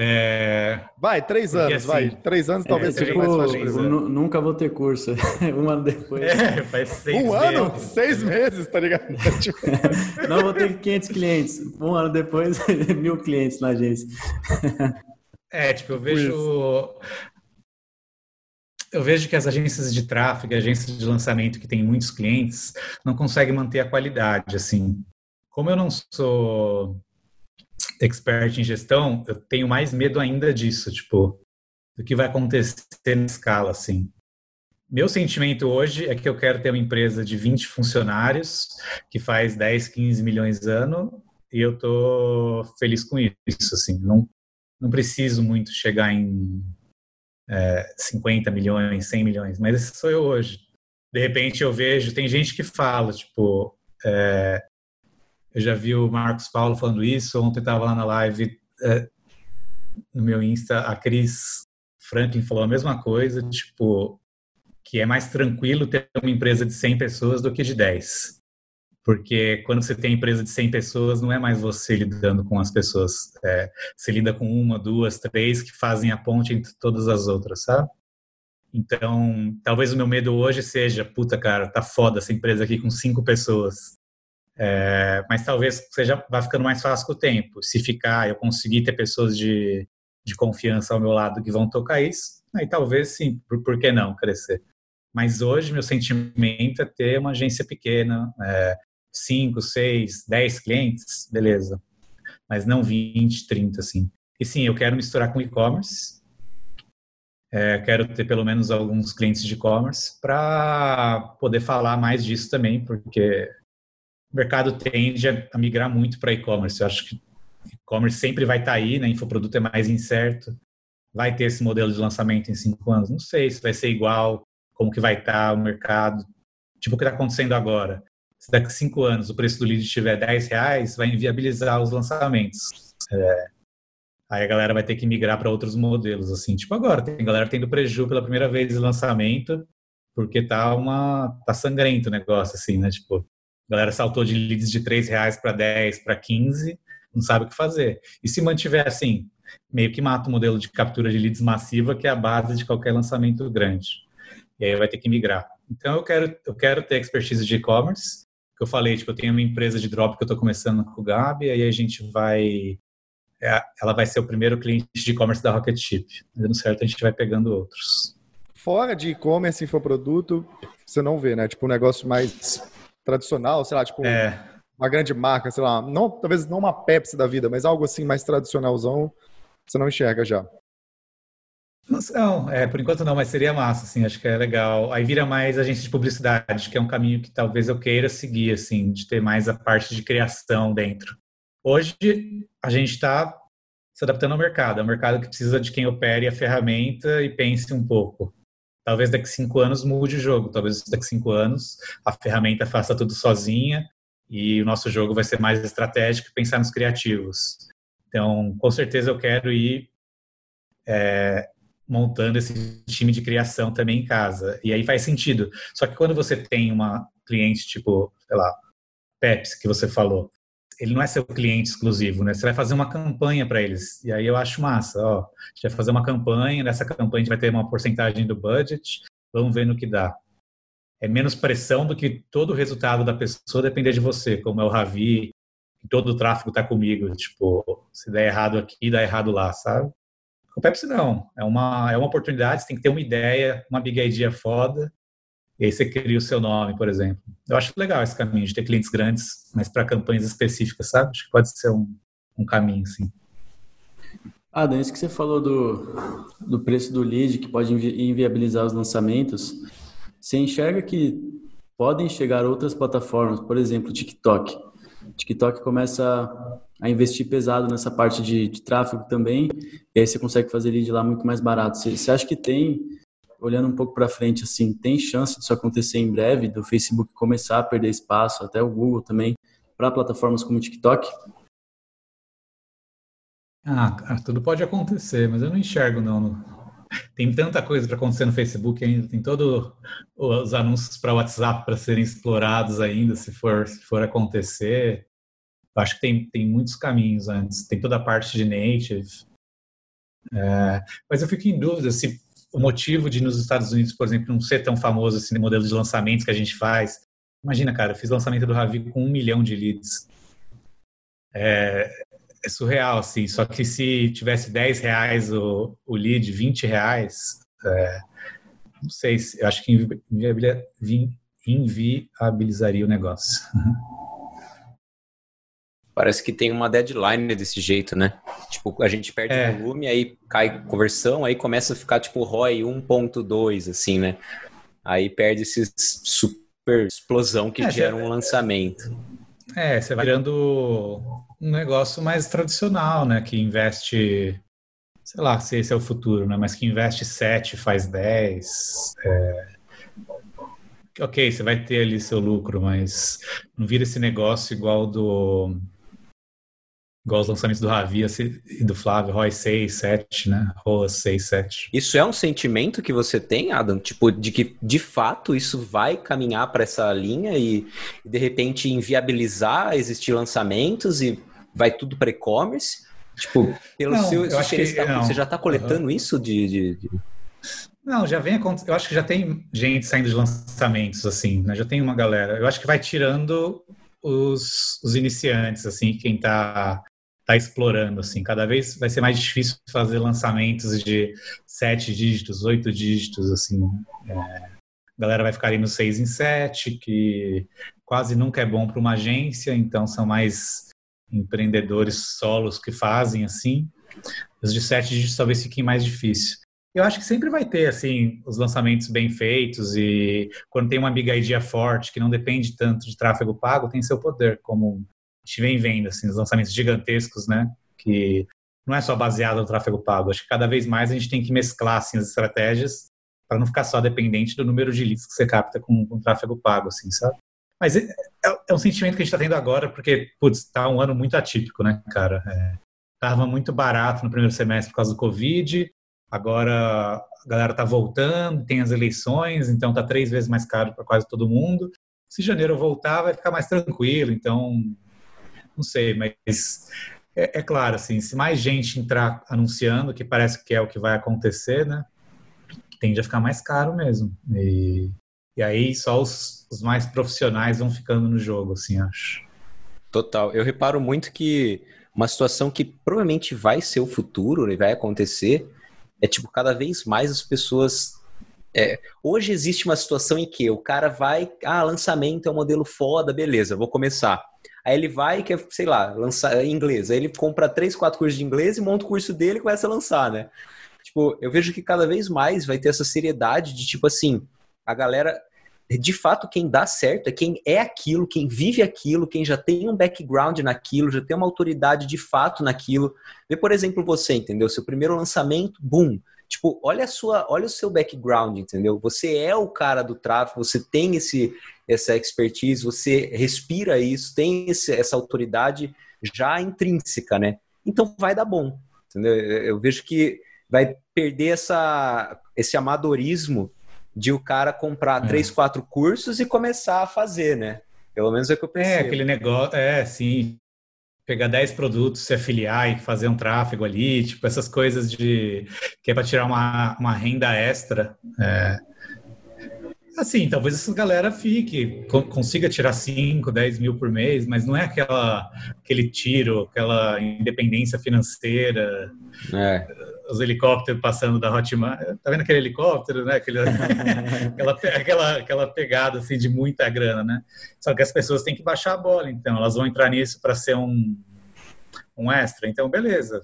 É... Vai, três Porque, anos, assim, vai. Três anos talvez é, seja tipo, mais fácil. Nunca vou ter curso. um ano depois. É, faz seis um meses. ano? Seis meses, tá ligado? Tipo, Não vou ter 500 clientes. Um ano depois, mil clientes na agência. É, tipo, eu vejo. Eu vejo que as agências de tráfego, agências de lançamento que têm muitos clientes, não conseguem manter a qualidade, assim. Como eu não sou expert em gestão, eu tenho mais medo ainda disso, tipo, do que vai acontecer na escala, assim. Meu sentimento hoje é que eu quero ter uma empresa de 20 funcionários que faz 10, 15 milhões ano e eu tô feliz com isso, assim. Não, não preciso muito chegar em é, 50 milhões, 100 milhões, mas esse sou eu hoje. De repente eu vejo, tem gente que fala, tipo, é, eu já vi o Marcos Paulo falando isso. Ontem estava lá na live é, no meu Insta, a Cris Franklin falou a mesma coisa, tipo, que é mais tranquilo ter uma empresa de 100 pessoas do que de 10. Porque quando você tem empresa de 100 pessoas, não é mais você lidando com as pessoas. É, você lida com uma, duas, três que fazem a ponte entre todas as outras, sabe? Então, talvez o meu medo hoje seja, puta cara, tá foda essa empresa aqui com cinco pessoas. É, mas talvez seja vai ficando mais fácil com o tempo. Se ficar, eu conseguir ter pessoas de, de confiança ao meu lado que vão tocar isso, aí talvez sim, por, por que não crescer? Mas hoje meu sentimento é ter uma agência pequena, é, 5, 6, 10 clientes, beleza. Mas não 20, 30, assim. E sim, eu quero misturar com e-commerce. É, quero ter pelo menos alguns clientes de e-commerce para poder falar mais disso também, porque o mercado tende a migrar muito para e-commerce. Eu acho que e-commerce sempre vai estar tá aí, né? Infoproduto é mais incerto. Vai ter esse modelo de lançamento em cinco anos? Não sei se vai ser igual, como que vai estar tá o mercado. Tipo o que está acontecendo agora. Se daqui a cinco anos o preço do lead estiver 10 reais, vai inviabilizar os lançamentos. É, aí a galera vai ter que migrar para outros modelos, assim. Tipo agora, tem galera tendo prejuízo pela primeira vez de lançamento, porque tá uma tá sangrento o negócio, assim, né? Tipo, a galera saltou de leads de 3 reais para 10, para 15, não sabe o que fazer. E se mantiver assim, meio que mata o modelo de captura de leads massiva, que é a base de qualquer lançamento grande. E aí vai ter que migrar. Então eu quero, eu quero ter expertise de e-commerce, que eu falei, tipo, eu tenho uma empresa de drop que eu estou começando com o Gabi, aí a gente vai é, ela vai ser o primeiro cliente de e-commerce da Rocket Chip. Dando certo, a gente vai pegando outros. Fora de e-commerce, infoproduto, você não vê, né? Tipo, um negócio mais tradicional, sei lá, tipo é. uma grande marca, sei lá, não, talvez não uma Pepsi da vida, mas algo assim mais tradicionalzão, você não enxerga já. Não, é, por enquanto não, mas seria massa, assim, acho que é legal. Aí vira mais agência de publicidade, que é um caminho que talvez eu queira seguir, assim, de ter mais a parte de criação dentro. hoje a gente está se adaptando ao mercado. É um mercado que precisa de quem opere a ferramenta e pense um pouco. Talvez daqui cinco anos mude o jogo. Talvez daqui cinco anos a ferramenta faça tudo sozinha e o nosso jogo vai ser mais estratégico e pensar nos criativos. Então, com certeza eu quero ir é, montando esse time de criação também em casa. E aí faz sentido. Só que quando você tem uma cliente tipo, sei lá, Pepsi, que você falou, ele não é seu cliente exclusivo, né? Você vai fazer uma campanha para eles. E aí eu acho massa, ó. A gente vai fazer uma campanha, nessa campanha a gente vai ter uma porcentagem do budget, vamos ver no que dá. É menos pressão do que todo o resultado da pessoa depender de você, como é o Ravi, todo o tráfego tá comigo, tipo, se der errado aqui, dá errado lá, sabe? O Pepsi não, é uma, é uma oportunidade, você tem que ter uma ideia, uma big idea foda, e aí você cria o seu nome, por exemplo. Eu acho legal esse caminho de ter clientes grandes, mas para campanhas específicas, sabe? Acho que pode ser um, um caminho, sim. Ah, Dan, isso que você falou do, do preço do lead, que pode inviabilizar os lançamentos, você enxerga que podem chegar outras plataformas, por exemplo, TikTok. TikTok começa a investir pesado nessa parte de, de tráfego também, e aí você consegue fazer lead lá muito mais barato. Você, você acha que tem olhando um pouco para frente, assim, tem chance disso acontecer em breve, do Facebook começar a perder espaço, até o Google também, para plataformas como o TikTok? Ah, tudo pode acontecer, mas eu não enxergo, não. Tem tanta coisa para acontecer no Facebook ainda, tem todos os anúncios para WhatsApp para serem explorados ainda, se for, se for acontecer. Eu acho que tem, tem muitos caminhos antes. Tem toda a parte de native. É, mas eu fico em dúvida se o motivo de nos Estados Unidos, por exemplo, não ser tão famoso assim no modelo de lançamentos que a gente faz. Imagina, cara, eu fiz lançamento do Ravi com um milhão de leads. É, é surreal, assim. Só que se tivesse 10 reais o, o lead, 20 reais, é, não sei, eu acho que inviabilizaria o negócio. Parece que tem uma deadline desse jeito, né? Tipo, a gente perde é. volume, aí cai conversão, aí começa a ficar tipo ROI 1.2, assim, né? Aí perde esse super explosão que é, gera um lançamento. É, você vai virando um negócio mais tradicional, né? Que investe, sei lá se esse é o futuro, né? Mas que investe 7, faz 10. É... Ok, você vai ter ali seu lucro, mas não vira esse negócio igual do Igual os lançamentos do Ravi e do Flávio, Roy 6, 7, né? Roa 6, 7. Isso é um sentimento que você tem, Adam? Tipo, de que de fato isso vai caminhar para essa linha e, de repente inviabilizar existir lançamentos e vai tudo para e-commerce? Tipo, pelo não, seu, eu acho que, tá, você já está coletando uhum. isso de, de, de... Não, já vem Eu acho que já tem gente saindo de lançamentos, assim, né? Já tem uma galera. Eu acho que vai tirando os, os iniciantes, assim, quem está tá explorando, assim. Cada vez vai ser mais difícil fazer lançamentos de sete dígitos, oito dígitos, assim. É, a galera vai ficar ali no seis em sete, que quase nunca é bom para uma agência, então são mais empreendedores solos que fazem, assim. Os de sete dígitos talvez fiquem mais difícil. Eu acho que sempre vai ter, assim, os lançamentos bem feitos e quando tem uma big idea forte, que não depende tanto de tráfego pago, tem seu poder, como gente vem vendo, assim, os lançamentos gigantescos, né? Que não é só baseado no tráfego pago. Acho que cada vez mais a gente tem que mesclar assim, as estratégias para não ficar só dependente do número de leads que você capta com, com tráfego pago, assim, sabe? Mas é, é, é um sentimento que a gente está tendo agora, porque, putz, tá um ano muito atípico, né, cara? É, tava muito barato no primeiro semestre por causa do Covid, agora a galera tá voltando, tem as eleições, então tá três vezes mais caro para quase todo mundo. Se janeiro voltar, vai ficar mais tranquilo, então não sei, mas é, é, claro, assim, se mais gente entrar anunciando, que parece que é o que vai acontecer, né? Tende a ficar mais caro mesmo. E, e aí só os, os mais profissionais vão ficando no jogo, assim, acho. Total. Eu reparo muito que uma situação que provavelmente vai ser o futuro e vai acontecer é tipo cada vez mais as pessoas é, hoje existe uma situação em que o cara vai, ah, lançamento é um modelo foda, beleza, vou começar. Aí ele vai e quer, sei lá, lançar inglês. Aí ele compra três, quatro cursos de inglês e monta o curso dele e começa a lançar, né? Tipo, eu vejo que cada vez mais vai ter essa seriedade de tipo assim, a galera de fato, quem dá certo é quem é aquilo, quem vive aquilo, quem já tem um background naquilo, já tem uma autoridade de fato naquilo. Vê, por exemplo, você, entendeu? Seu primeiro lançamento, boom. Tipo, olha a sua, olha o seu background, entendeu? Você é o cara do tráfego, você tem esse, essa expertise, você respira isso, tem esse, essa autoridade já intrínseca, né? Então vai dar bom, entendeu? Eu vejo que vai perder essa, esse amadorismo de o cara comprar é. três, quatro cursos e começar a fazer, né? Pelo menos é o que eu pensei. É, aquele negócio, é, sim. Pegar 10 produtos, se afiliar e fazer um tráfego ali, tipo, essas coisas de. que é para tirar uma, uma renda extra. É, Assim, talvez essa galera fique, consiga tirar 5, 10 mil por mês, mas não é aquela, aquele tiro, aquela independência financeira. É. Os helicópteros passando da Hotmart. Tá vendo aquele helicóptero, né? Aquele, aquela, aquela, aquela pegada assim, de muita grana, né? Só que as pessoas têm que baixar a bola, então. Elas vão entrar nisso para ser um, um extra. Então, beleza.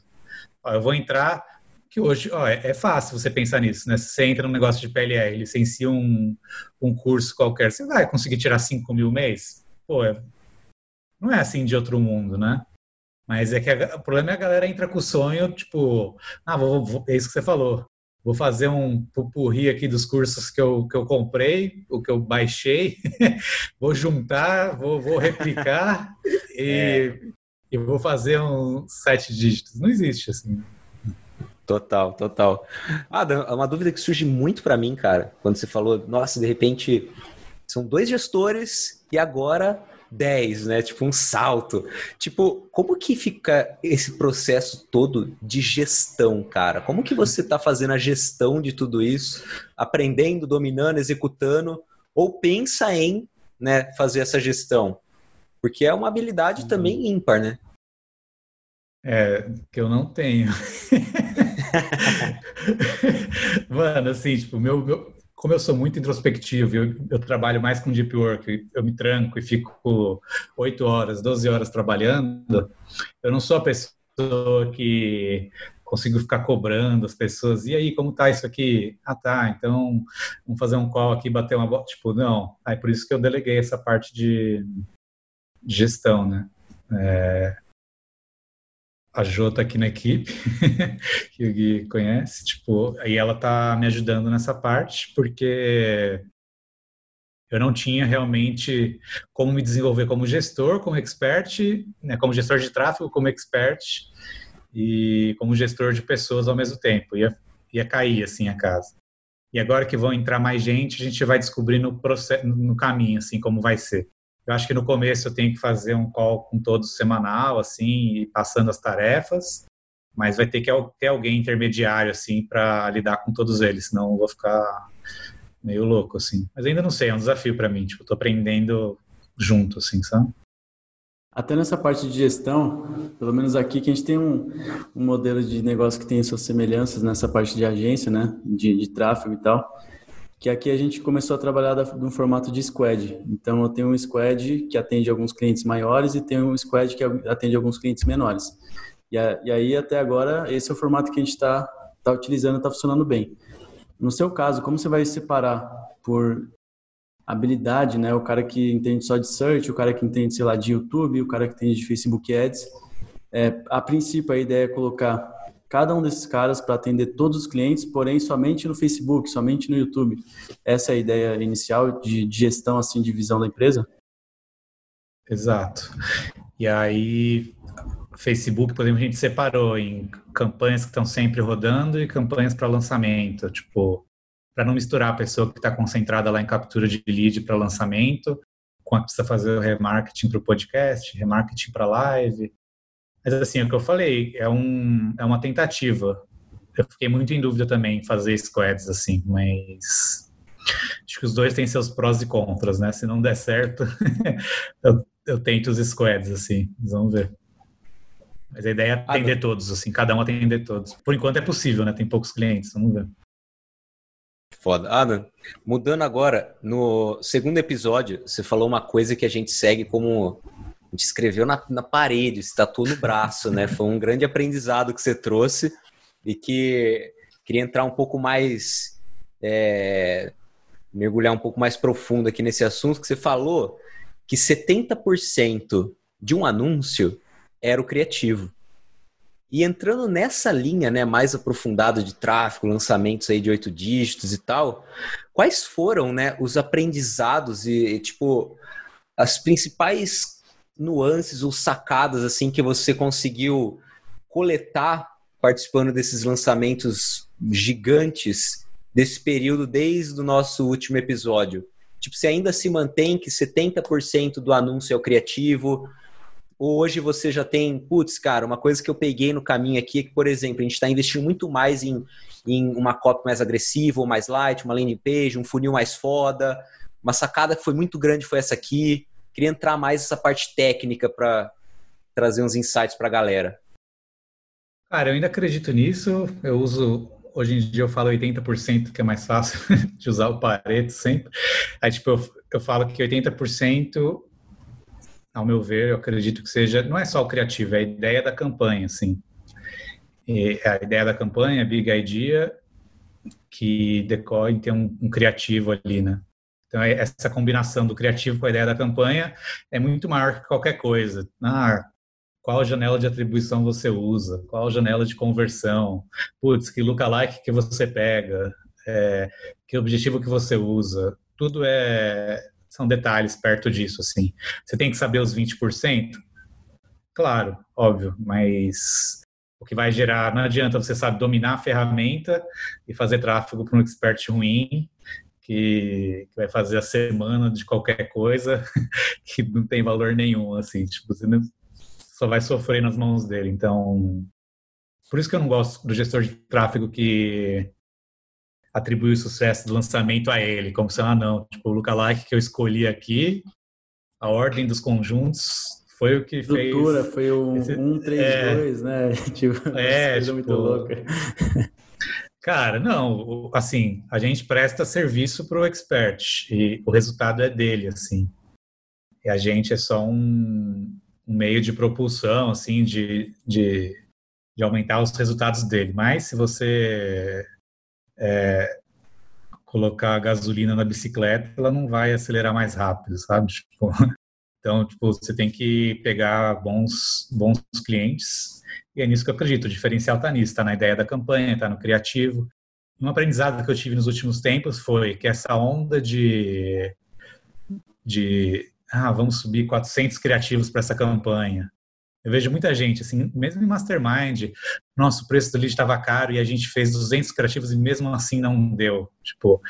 Ó, eu vou entrar que hoje ó, é, é, fácil você pensar nisso, né? Você entra num negócio de PLR, licencia um, um curso qualquer, você vai conseguir tirar 5 mil mês? Pô, é, não é assim de outro mundo, né? Mas é que a, o problema é a galera entra com o sonho, tipo, ah, vou, vou, é isso que você falou. Vou fazer um pupurri aqui dos cursos que eu, que eu comprei, o que eu baixei, vou juntar, vou, vou replicar e, é. e vou fazer um sete dígitos. Não existe assim. Total, total. Ah, uma dúvida que surge muito para mim, cara, quando você falou, nossa, de repente são dois gestores e agora dez, né? Tipo um salto. Tipo, como que fica esse processo todo de gestão, cara? Como que você tá fazendo a gestão de tudo isso, aprendendo, dominando, executando, ou pensa em, né, fazer essa gestão? Porque é uma habilidade uhum. também ímpar, né? É, que eu não tenho. Mano, assim, tipo, meu, meu, como eu sou muito introspectivo, eu, eu, trabalho mais com deep work, eu me tranco e fico 8 horas, 12 horas trabalhando, eu não sou a pessoa que consigo ficar cobrando as pessoas, e aí, como tá isso aqui? Ah, tá, então vamos fazer um call aqui, bater uma bola. Tipo, não. Aí por isso que eu deleguei essa parte de, gestão, né? É, a Jo tá aqui na equipe, que o Gui conhece, tipo, e ela tá me ajudando nessa parte, porque eu não tinha realmente como me desenvolver como gestor, como expert, né, como gestor de tráfego, como expert e como gestor de pessoas ao mesmo tempo. Ia, ia cair, assim, a casa. E agora que vão entrar mais gente, a gente vai descobrir no, processo, no caminho, assim, como vai ser. Eu acho que no começo eu tenho que fazer um call com todos semanal, assim, e passando as tarefas, mas vai ter que ter alguém intermediário, assim, para lidar com todos eles, senão eu vou ficar meio louco, assim. Mas ainda não sei, é um desafio para mim, tipo, tô aprendendo junto, assim, sabe? Até nessa parte de gestão, pelo menos aqui que a gente tem um, um modelo de negócio que tem suas semelhanças nessa parte de agência, né, de, de tráfego e tal que aqui a gente começou a trabalhar no formato de squad. Então, eu tenho um squad que atende alguns clientes maiores e tenho um squad que atende alguns clientes menores. E, a, e aí, até agora, esse é o formato que a gente está tá utilizando, está funcionando bem. No seu caso, como você vai separar por habilidade, né? O cara que entende só de search, o cara que entende, sei lá, de YouTube, o cara que entende de Facebook Ads. É, a princípio, a ideia é colocar cada um desses caras para atender todos os clientes, porém somente no Facebook, somente no YouTube. Essa é a ideia inicial de, gestão, assim, de visão da empresa? Exato. E aí, Facebook, por exemplo, a gente separou em campanhas que estão sempre rodando e campanhas para lançamento, tipo, para não misturar a pessoa que está concentrada lá em captura de lead para lançamento, que precisa fazer o remarketing para o podcast, remarketing para live, mas assim, é o que eu falei, é, um, é uma tentativa. Eu fiquei muito em dúvida também em fazer squads, assim, mas acho que os dois têm seus prós e contras, né? Se não der certo, eu, eu tento os squads, assim, vamos ver. Mas a ideia é atender ah, todos, assim, cada um atender todos. Por enquanto é possível, né? Tem poucos clientes, vamos ver. Foda. Adam, mudando agora, no segundo episódio, você falou uma coisa que a gente segue como a gente escreveu na, na parede, se tatuou no braço, né? Foi um grande aprendizado que você trouxe e que queria entrar um pouco mais é, mergulhar um pouco mais profundo aqui nesse assunto, que você falou que 70% de um anúncio era o criativo. E entrando nessa linha, né, mais aprofundada de tráfego, lançamentos aí de oito dígitos e tal, quais foram, né, os aprendizados e, tipo, as principais nuances ou sacadas, assim, que você conseguiu coletar participando desses lançamentos gigantes desse período desde o nosso último episódio? Tipo, você ainda se mantém que 70% do anúncio é o criativo, ou hoje você já tem, putz, cara, uma coisa que eu peguei no caminho aqui é que, por exemplo, a gente está investindo muito mais em, em uma copy mais agressiva ou mais light, uma landing page, um funil mais foda. Uma sacada que foi muito grande foi essa aqui. Queria entrar mais nessa parte técnica para trazer uns insights para a galera. Cara, eu ainda acredito nisso. Eu uso hoje em dia eu falo 80% que é mais fácil de usar o Pareto sempre. Aí, tipo, eu, eu falo que 80% ao meu ver, eu acredito que seja, não é só o criativo, é a ideia da campanha, assim. E a ideia da campanha, Big Idea, que decorre tem um, um criativo ali, né? Então, é, essa combinação do criativo com a ideia da campanha é muito maior que qualquer coisa. Ah, qual janela de atribuição você usa? Qual janela de conversão? Putz, que lookalike que você pega? É, que objetivo que você usa? Tudo é, são detalhes perto disso, assim. Você tem que saber os 20%? Claro, óbvio, mas o que vai gerar, não adianta você sabe dominar a ferramenta e fazer tráfego para um expert ruim, que, que, vai fazer a semana de qualquer coisa que não tem valor nenhum, assim, tipo, você não, só vai sofrer nas mãos dele. Então, por isso que eu não gosto do gestor de tráfego que atribui o sucesso do lançamento a ele, como se ah, não, tipo, o lookalike que eu escolhi aqui, a ordem dos conjuntos foi o que fez... Estrutura, foi o esse, 1, 3, é, 2, né? tipo, é, tipo, muito louca. Cara, não, assim, a gente presta serviço para o expert e o resultado é dele, assim. E a gente é só um, um meio de propulsão, assim, de, de, de aumentar os resultados dele. Mas se você é, colocar gasolina na bicicleta, ela não vai acelerar mais rápido, sabe? Tipo, então, tipo, você tem que pegar bons, bons clientes e é nisso que eu acredito. O diferencial está nisso, está na ideia da campanha, está no criativo. Um aprendizado que eu tive nos últimos tempos foi que essa onda de, de ah, vamos subir 400 criativos para essa campanha. Eu vejo muita gente, assim, mesmo em Mastermind, nosso preço do lead estava caro e a gente fez 200 criativos e mesmo assim não deu. Tipo,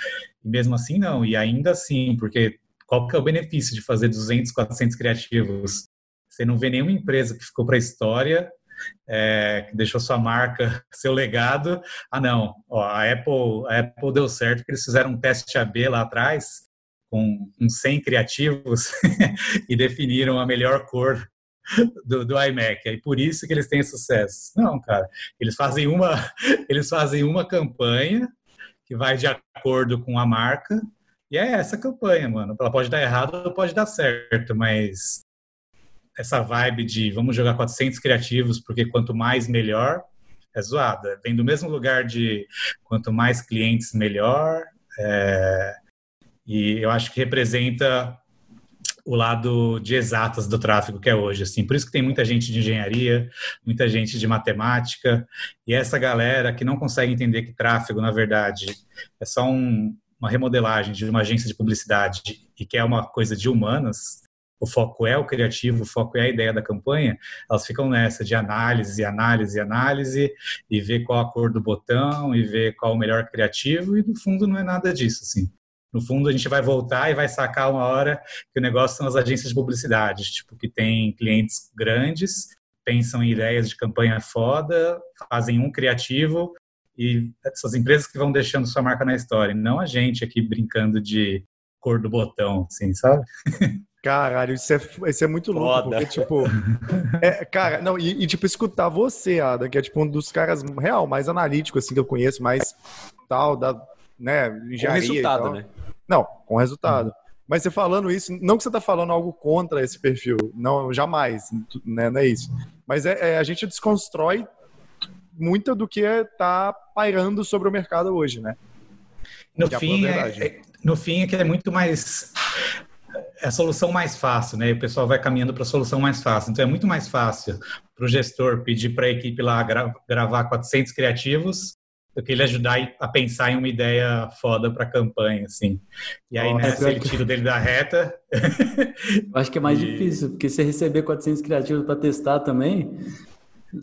mesmo assim não, e ainda assim, porque qual que é o benefício de fazer 200, 400 criativos? Você não vê nenhuma empresa que ficou para a história, é, que deixou sua marca, seu legado. Ah, não, ó, a, Apple, a Apple deu certo porque eles fizeram um teste AB lá atrás com, com 100 criativos e definiram a melhor cor do, do iMac. É por isso que eles têm sucesso. Não, cara. Eles fazem uma, eles fazem uma campanha que vai de acordo com a marca. E é essa campanha, mano. Ela pode dar errado ou pode dar certo, mas essa vibe de vamos jogar 400 criativos porque quanto mais melhor é zoada. Vem do mesmo lugar de quanto mais clientes melhor. É, e eu acho que representa o lado de exatas do tráfego que é hoje, assim. Por isso que tem muita gente de engenharia, muita gente de matemática, e essa galera que não consegue entender que tráfego, na verdade, é só um, uma remodelagem de uma agência de publicidade e que é uma coisa de humanas, o foco é o criativo, o foco é a ideia da campanha, elas ficam nessa de análise, análise, análise, e ver qual a cor do botão, e ver qual o melhor criativo, e no fundo não é nada disso, assim. No fundo a gente vai voltar e vai sacar uma hora que o negócio são as agências de publicidade, tipo, que tem clientes grandes, pensam em ideias de campanha foda, fazem um criativo e essas empresas que vão deixando sua marca na história, não a gente aqui brincando de cor do botão, assim, sabe? Caralho, isso é, isso é muito louco, Foda. porque, tipo, é, cara, não, e, e, tipo, escutar você, Ada, que é, tipo, um dos caras real, mais analítico, assim, que eu conheço, mais tal, da, né, engenharia Com resultado, né? Não, com resultado. Uhum. Mas você falando isso, não que você está falando algo contra esse perfil, não, jamais, né, não é isso. Mas é, é a gente desconstrói muito do que está pairando sobre o mercado hoje, né? no fim, é, é, no fim é que é muito mais é a solução mais fácil, né? E o pessoal vai caminhando para a solução mais fácil. Então é muito mais fácil para o gestor pedir para a equipe lá gra gravar 400 criativos do que ele ajudar a pensar em uma ideia foda para a campanha, assim. E aí, oh, nessa, ele tira dele da reta. acho que é mais e... difícil, porque você receber 400 criativos para testar também,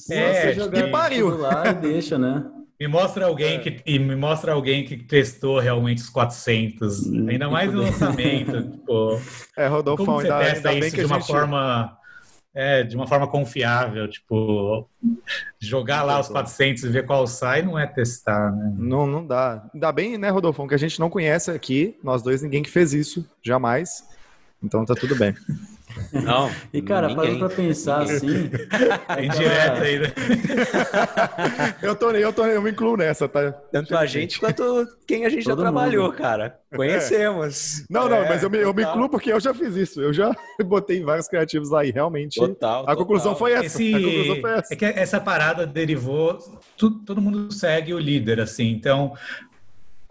é, jogar que pariu. lá e deixa, né? Me mostra alguém é. que e me mostra alguém que testou realmente os 400, hum, ainda mais no lançamento, tipo. É, Rodolfo, como você ainda, testa ainda isso de uma gente... forma é, de uma forma confiável, tipo, jogar lá os 400 e ver qual sai não é testar, né? Não, não dá. Ainda bem, né, Rodolfo, que a gente não conhece aqui, nós dois, ninguém que fez isso, jamais. Então tá tudo bem. Não. E, cara, parando pra pensar assim. Indireta aí, né? eu, tô, eu, tô, eu me incluo nessa, tá? Tanto a gente quanto quem a gente Todo já trabalhou, mundo. cara. Conhecemos. Não, não, é, mas eu me, eu me incluo porque eu já fiz isso. Eu já botei vários criativos e realmente. Total. A total. conclusão foi essa. Esse, a conclusão foi essa. É que essa parada derivou. Tu, todo mundo segue o líder, assim. Então,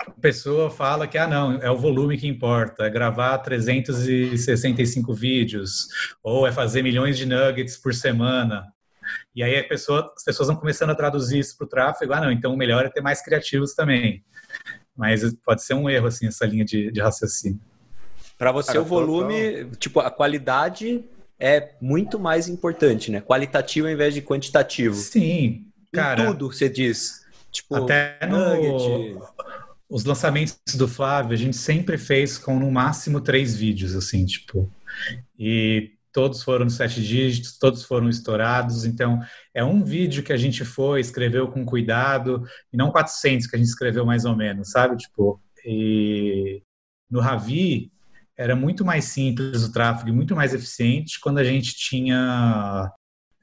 a pessoa fala que ah não é o volume que importa é gravar 365 vídeos ou é fazer milhões de nuggets por semana. E aí a pessoa, as pessoas vão começando a traduzir isso para o tráfego ah não então o melhor é ter mais criativos também. Mas pode ser um erro assim essa linha de, de raciocínio. Para você Cara, o volume tipo a qualidade é muito mais importante né? Qualitativo ao invés de quantitativo. Sim cara. em tudo você diz. Tipo até no nugget os lançamentos do Flávio a gente sempre fez com no máximo três vídeos, assim, tipo. E todos foram sete dígitos, todos foram estourados. Então, é um vídeo que a gente foi, escreveu com cuidado, e não 400 que a gente escreveu mais ou menos, sabe? Tipo, e no Ravi era muito mais simples o tráfego, muito mais eficiente quando a gente tinha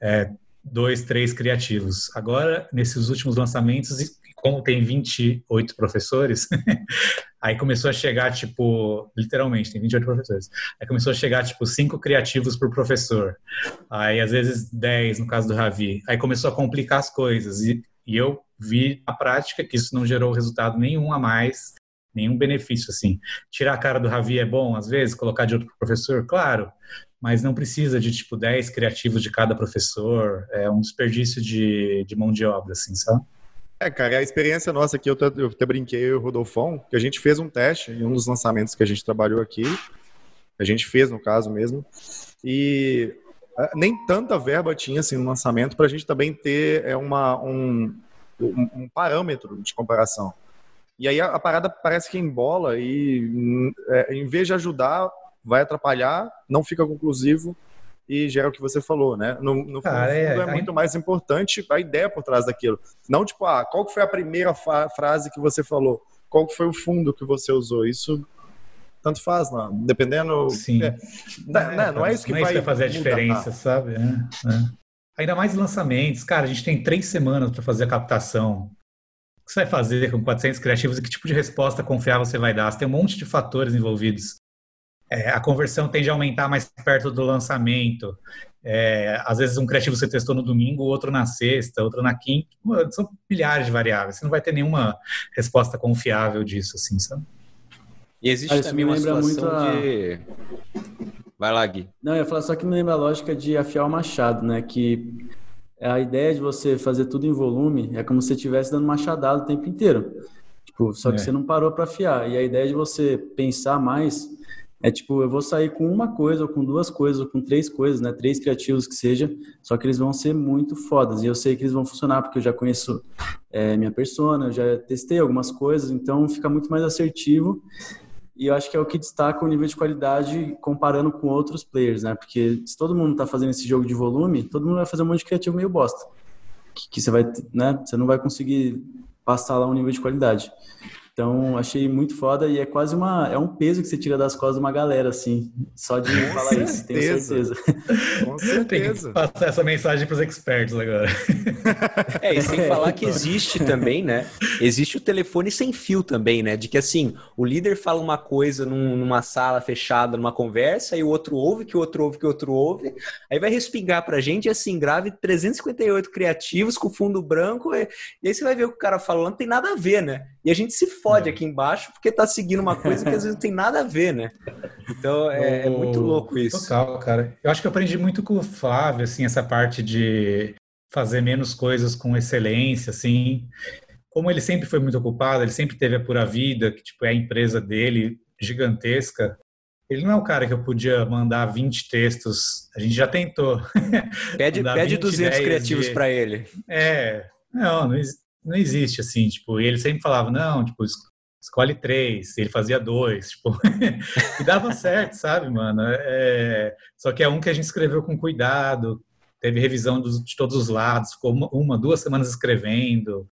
é, dois, três criativos. Agora, nesses últimos lançamentos, como tem 28 professores, aí começou a chegar, tipo, literalmente, tem 28 professores. Aí começou a chegar, tipo, cinco criativos por professor. Aí, às vezes, 10, no caso do Ravi. Aí começou a complicar as coisas. E, e eu vi na prática que isso não gerou resultado nenhum a mais, nenhum benefício, assim. Tirar a cara do Ravi é bom, às vezes, colocar de outro professor? Claro, mas não precisa de, tipo, 10 criativos de cada professor. É um desperdício de, de mão de obra, assim, sabe? É, cara, a experiência nossa aqui, eu até, eu até brinquei, eu e o Rodolfão, que a gente fez um teste em um dos lançamentos que a gente trabalhou aqui. A gente fez, no caso mesmo. E é, nem tanta verba tinha assim no lançamento para a gente também ter é, uma, um, um, um, parâmetro de comparação. E aí a, a parada parece que embola e é, em vez de ajudar, vai atrapalhar, não fica conclusivo e gera o que você falou, né? No, no Cara, fundo, é, é, muito mais importante a ideia por trás daquilo. Não tipo, ah, qual foi a primeira frase que você falou? Qual foi o fundo que você usou? Isso tanto faz, não. dependendo. Sim. É, não, né, não, é isso que não vai, é isso vai fazer a diferença, sabe? É, é, Ainda mais lançamentos. Cara, a gente tem três semanas para fazer a captação. O que você vai fazer com 400 criativos e que tipo de resposta confiável você vai dar? Você tem um monte de fatores envolvidos é, a conversão tende a aumentar mais perto do lançamento. É, às vezes um criativo você testou no domingo, outro na sexta, outro na quinta. São milhares de variáveis. Você não vai ter nenhuma resposta confiável disso, assim, sabe? E existe ah, também uma situação a... de... Vai lá, Gui. Não, eu ia falar só que me lembra a lógica de afiar o machado, né? Que a ideia de você fazer tudo em volume é como se você estivesse dando machadado o tempo inteiro. Tipo, só que é. você não parou para afiar. E a ideia de você pensar mais é tipo, eu vou sair com uma coisa, ou com duas coisas, ou com três coisas, né? Três criativos que seja, só que eles vão ser muito fodas. E eu sei que eles vão funcionar, porque eu já conheço é, minha persona, eu já testei algumas coisas, então fica muito mais assertivo. E eu acho que é o que destaca o nível de qualidade comparando com outros players, né? Porque se todo mundo tá fazendo esse jogo de volume, todo mundo vai fazer um monte de criativo meio bosta. Que, que você vai, né? Você não vai conseguir passar lá um nível de qualidade. Então, achei muito foda e é quase uma. É um peso que você tira das costas de uma galera, assim, só de Com falar certeza. isso, tenho certeza. Com certeza. Tem que passar essa mensagem para os experts agora. É, e sem falar que existe também, né? Existe o telefone sem fio também, né? De que assim, o líder fala uma coisa num, numa sala fechada, numa conversa, e o outro ouve, que o outro ouve, que o outro ouve. Aí vai respingar pra gente e assim, grave 358 criativos com fundo branco, e, e aí você vai ver o que o cara falando, não tem nada a ver, né? E a gente se fode é. aqui embaixo porque tá seguindo uma coisa que às vezes não tem nada a ver, né? Então é, é, muito louco isso. Total, cara. Eu acho que eu aprendi muito com o Flávio, assim, essa parte de fazer menos coisas com excelência, assim. Como ele sempre foi muito ocupado, ele sempre teve a pura vida, que tipo é a empresa dele gigantesca. Ele não é o cara que eu podia mandar 20 textos. A gente já tentou. Pede, pede 20, 200 criativos de... para ele. É, não, não, não existe assim, tipo, ele sempre falava, não, tipo, escolhe três, ele fazia dois, tipo, e dava certo, sabe, mano? É, só que é um que a gente escreveu com cuidado, teve revisão dos, de todos os lados, ficou uma, uma, duas semanas escrevendo,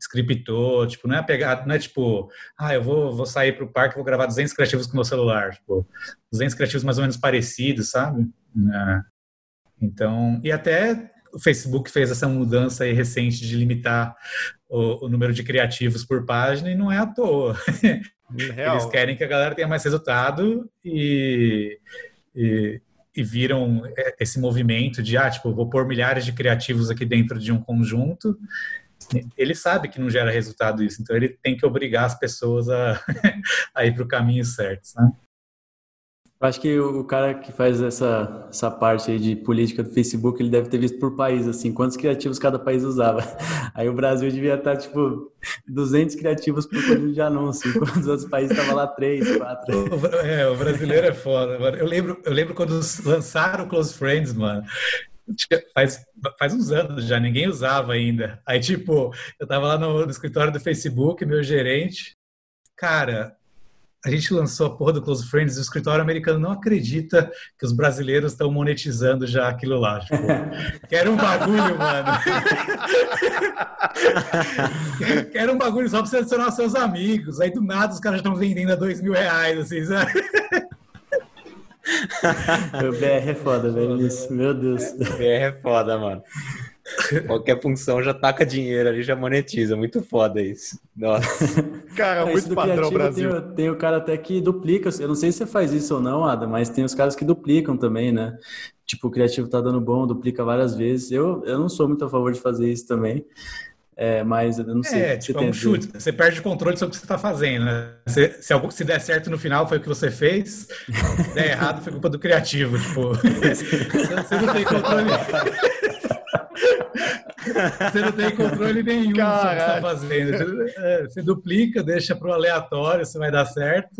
scriptou, tipo, não é pegar, não é tipo, ah, eu vou, vou sair pro parque, vou gravar 200 criativos com meu celular, tipo, 200 criativos mais ou menos parecidos, sabe? É. Então, e até o Facebook fez essa mudança aí recente de limitar o, o número de criativos por página e não é à toa. Real. Eles querem que a galera tenha mais resultado e, e, e, viram esse movimento de, ah, tipo, vou pôr milhares de criativos aqui dentro de um conjunto. Ele sabe que não gera resultado isso, então ele tem que obrigar as pessoas a, a ir para o caminho certo, né? Acho que o cara que faz essa, essa parte aí de política do Facebook, ele deve ter visto por país, assim, quantos criativos cada país usava. Aí o Brasil devia estar, tipo, 200 criativos por conjunto de anúncio, enquanto os outros países estavam lá 3, 4. É, o brasileiro é foda, mano. Eu lembro, eu lembro quando lançaram o Close Friends, mano. Faz, faz uns anos já, ninguém usava ainda. Aí, tipo, eu tava lá no, no escritório do Facebook, meu gerente, cara, a gente lançou a porra do Close Friends e o escritório americano não acredita que os brasileiros estão monetizando já aquilo lá. Tipo, quero um bagulho, mano. quero um bagulho só pra você adicionar seus amigos. Aí do nada os caras estão vendendo a dois mil reais, assim, sabe? O BR é foda, velho. Isso, meu Deus. O BR é foda, mano. Qualquer função já taca dinheiro ali, já monetiza. Muito foda isso. Nossa. Cara, é muito padrão Brasil. Tem, tem, o cara até que duplica. Eu não sei se você faz isso ou não, Ada, mas tem os caras que duplicam também, né? Tipo, o criativo tá dando bom, duplica várias vezes. Eu, eu não sou muito a favor de fazer isso também. É, mas eu não sei. É, tipo, é um chute. Você perde o controle sobre o que você está fazendo, né? Se, se, algo, se der certo no final, foi o que você fez. Se der errado, foi culpa do criativo. Tipo, você não tem controle. Você não tem controle nenhum Caraca. sobre o que está fazendo. É, você duplica, deixa para o aleatório, se vai dar certo.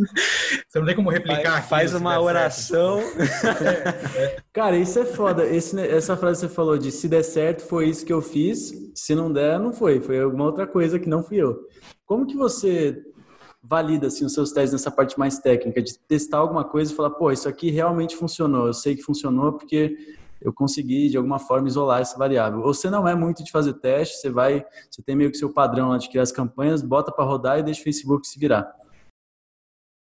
Você não tem como replicar. Faz, faz uma oração. É, é. Cara, isso é foda. Esse, essa frase que você falou de se der certo, foi isso que eu fiz. Se não der, não foi. Foi alguma outra coisa que não fui eu. Como que você valida assim, os seus testes nessa parte mais técnica, de testar alguma coisa e falar, pô, isso aqui realmente funcionou. Eu sei que funcionou porque eu consegui de alguma forma isolar essa variável. Ou você não é muito de fazer teste, você vai, você tem meio que seu padrão lá de criar as campanhas, bota para rodar e deixa o Facebook se virar.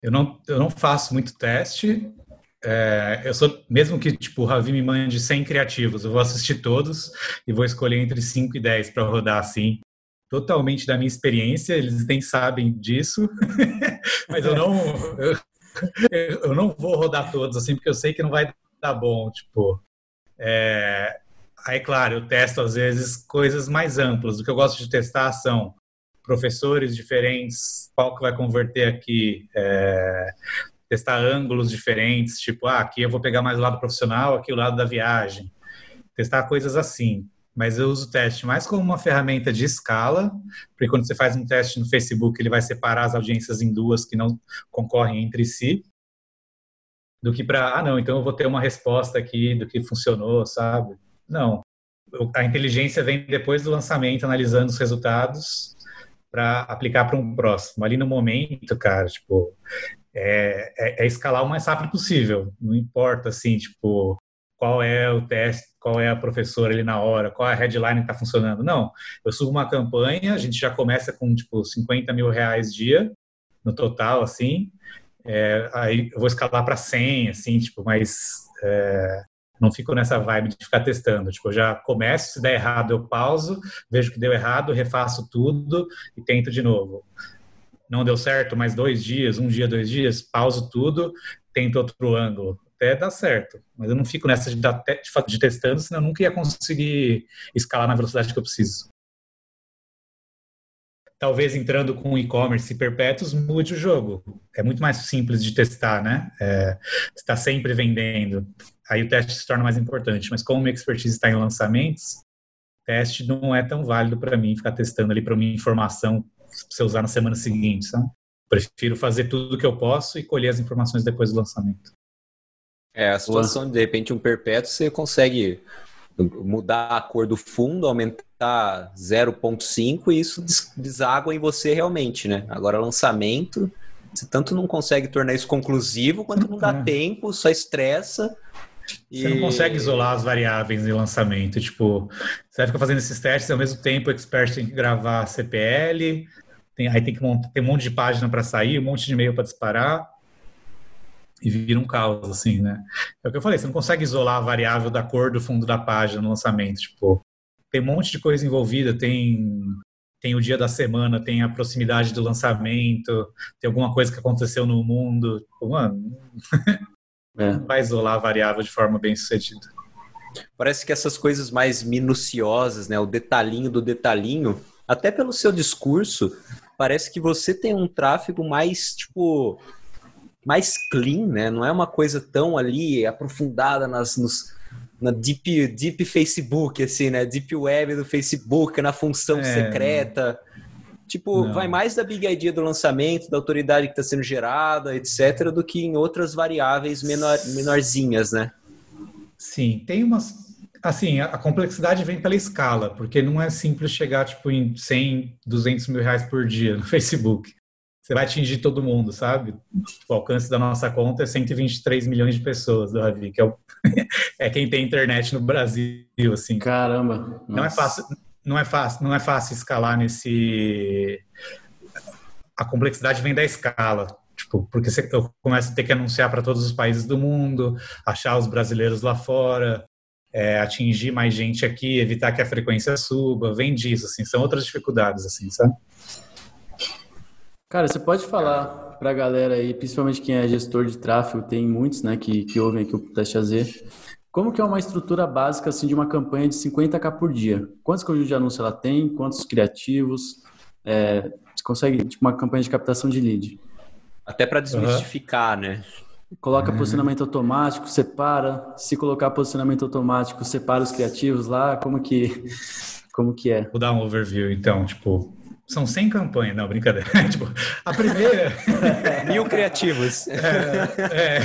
Eu não, eu não faço muito teste. É, eu sou, mesmo que tipo, o Ravi me mande 100 criativos, eu vou assistir todos e vou escolher entre 5 e 10 para rodar assim. Totalmente da minha experiência, eles nem sabem disso, mas eu não, eu, eu não vou rodar todos assim, porque eu sei que não vai dar bom. Tipo, é, aí, claro, eu testo às vezes coisas mais amplas. O que eu gosto de testar são professores diferentes, qual que vai converter aqui, é, testar ângulos diferentes, tipo, ah, aqui eu vou pegar mais o lado profissional, aqui o lado da viagem. Testar coisas assim. Mas eu uso o teste mais como uma ferramenta de escala, porque quando você faz um teste no Facebook, ele vai separar as audiências em duas que não concorrem entre si do que para, ah, não, então eu vou ter uma resposta aqui do que funcionou, sabe? Não. A inteligência vem depois do lançamento, analisando os resultados para aplicar para um próximo. Ali no momento, cara, tipo, é, é, é, escalar o mais rápido possível. Não importa, assim, tipo, qual é o teste, qual é a professora ali na hora, qual é a headline que está funcionando. Não, eu subo uma campanha, a gente já começa com, tipo, 50 mil reais dia no total, assim, é, aí eu vou escalar para 100, assim, tipo, mas é, não fico nessa vibe de ficar testando. Tipo, eu já começo, se der errado eu pauso, vejo que deu errado, refaço tudo e tento de novo. Não deu certo, mais dois dias, um dia, dois dias, pauso tudo, tento outro ângulo. Até dá certo. Mas eu não fico nessa de, de, de testando, senão eu nunca ia conseguir escalar na velocidade que eu preciso. Talvez entrando com e-commerce perpétuos mude o jogo. É muito mais simples de testar, né? É, está sempre vendendo. Aí o teste se torna mais importante. Mas como minha expertise está em lançamentos, teste não é tão válido para mim ficar testando ali para minha informação para você usar na semana seguinte, sabe? Prefiro fazer tudo o que eu posso e colher as informações depois do lançamento. É, a situação, de repente, um perpétuo, você consegue mudar a cor do fundo, aumentar 0.5 e isso deságua em você realmente, né? Agora, lançamento, você tanto não consegue tornar isso conclusivo, quanto não dá é. tempo, só estressa. Você e... não consegue isolar as variáveis em lançamento. Tipo, você vai ficar fazendo esses testes ao mesmo tempo, o expert tem que gravar CPL, tem, aí tem que montar, tem um monte de página para sair, um monte de e-mail para disparar e vira um caos, assim, né? É o que eu falei, você não consegue isolar a variável da cor do fundo da página no lançamento, tipo, tem um monte de coisa envolvida, tem tem o dia da semana, tem a proximidade do lançamento, tem alguma coisa que aconteceu no mundo, tipo, mano, é. não vai isolar a variável de forma bem sucedida. Parece que essas coisas mais minuciosas, né, o detalhinho do detalhinho, até pelo seu discurso, parece que você tem um tráfego mais, tipo, mais clean, né? Não é uma coisa tão ali aprofundada nas, nos, na deep, deep Facebook, assim, né? Deep web do Facebook, na função é, secreta. Tipo, não. vai mais da big idea do lançamento, da autoridade que está sendo gerada, etc., do que em outras variáveis menor, menorzinhas, né? Sim, tem umas. Assim, a complexidade vem pela escala, porque não é simples chegar tipo, em 100, 200 mil reais por dia no Facebook você vai atingir todo mundo, sabe? O alcance da nossa conta é 123 milhões de pessoas, do Ravi, que é, o, é quem tem internet no Brasil, assim. Caramba. Não é fácil, não é fácil, não é fácil escalar nesse a complexidade vem da escala, tipo, porque você, eu começo a ter que anunciar para todos os países do mundo, achar os brasileiros lá fora, é, atingir mais gente aqui, evitar que a frequência suba, vem disso, assim, são outras dificuldades, assim, sabe? Cara, você pode falar para a galera aí, principalmente quem é gestor de tráfego, tem muitos, né, que, que ouvem aqui o Teste AZ, como que é uma estrutura básica, assim, de uma campanha de 50k por dia? Quantos conjuntos de anúncio ela tem? Quantos criativos? É, você consegue, tipo, uma campanha de captação de lead? Até para desmistificar, uhum. né? Coloca uhum. posicionamento automático, separa. Se colocar posicionamento automático, separa os criativos lá. Como que, como que é? Vou dar um overview, então. Tipo, são 100 campanhas, não, brincadeira. tipo, a primeira. Mil criativos. É, é,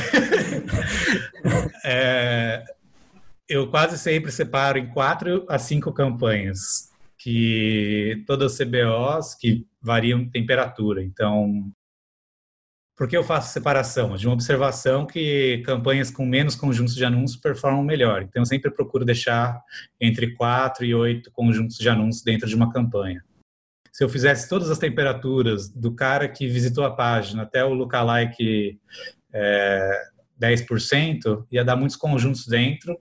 é, eu quase sempre separo em quatro a cinco campanhas, que todas CBOs que variam temperatura. Então, por que eu faço separação? De uma observação que campanhas com menos conjuntos de anúncios performam melhor. Então, eu sempre procuro deixar entre quatro e oito conjuntos de anúncios dentro de uma campanha se eu fizesse todas as temperaturas do cara que visitou a página até o lookalike é, 10%, ia dar muitos conjuntos dentro.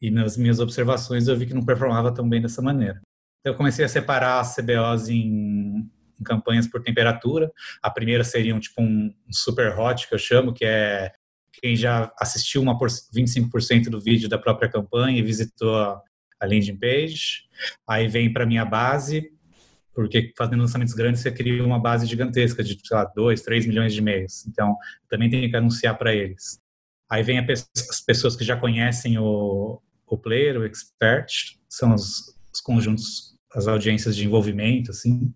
E nas minhas observações eu vi que não performava tão bem dessa maneira. Então eu comecei a separar as CBOs em, em campanhas por temperatura. A primeira seria um, tipo um, um super hot, que eu chamo, que é quem já assistiu uma por, 25% do vídeo da própria campanha e visitou a, landing page. Aí vem para minha base, porque fazendo lançamentos grandes você cria uma base gigantesca de, sei lá, 2, 3 milhões de e-mails. Então, também tem que anunciar para eles. Aí vem as pessoas que já conhecem o, o player, o expert, são os, os conjuntos, as audiências de envolvimento, assim.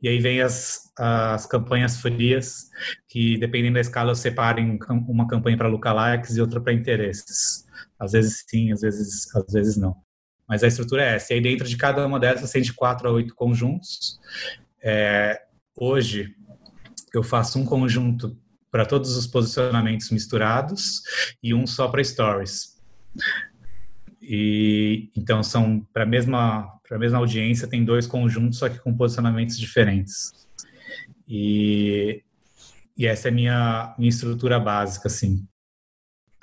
E aí vem as, as campanhas frias, que dependendo da escala eu separo em uma campanha para lookalikes e outra para interesses. Às vezes sim, às vezes, às vezes não. Mas a estrutura é essa. E aí dentro de cada uma dessas tem de quatro a oito conjuntos. É, hoje eu faço um conjunto para todos os posicionamentos misturados e um só para stories. E então são para a mesma para a mesma audiência tem dois conjuntos só que com posicionamentos diferentes. E, e essa é minha minha estrutura básica assim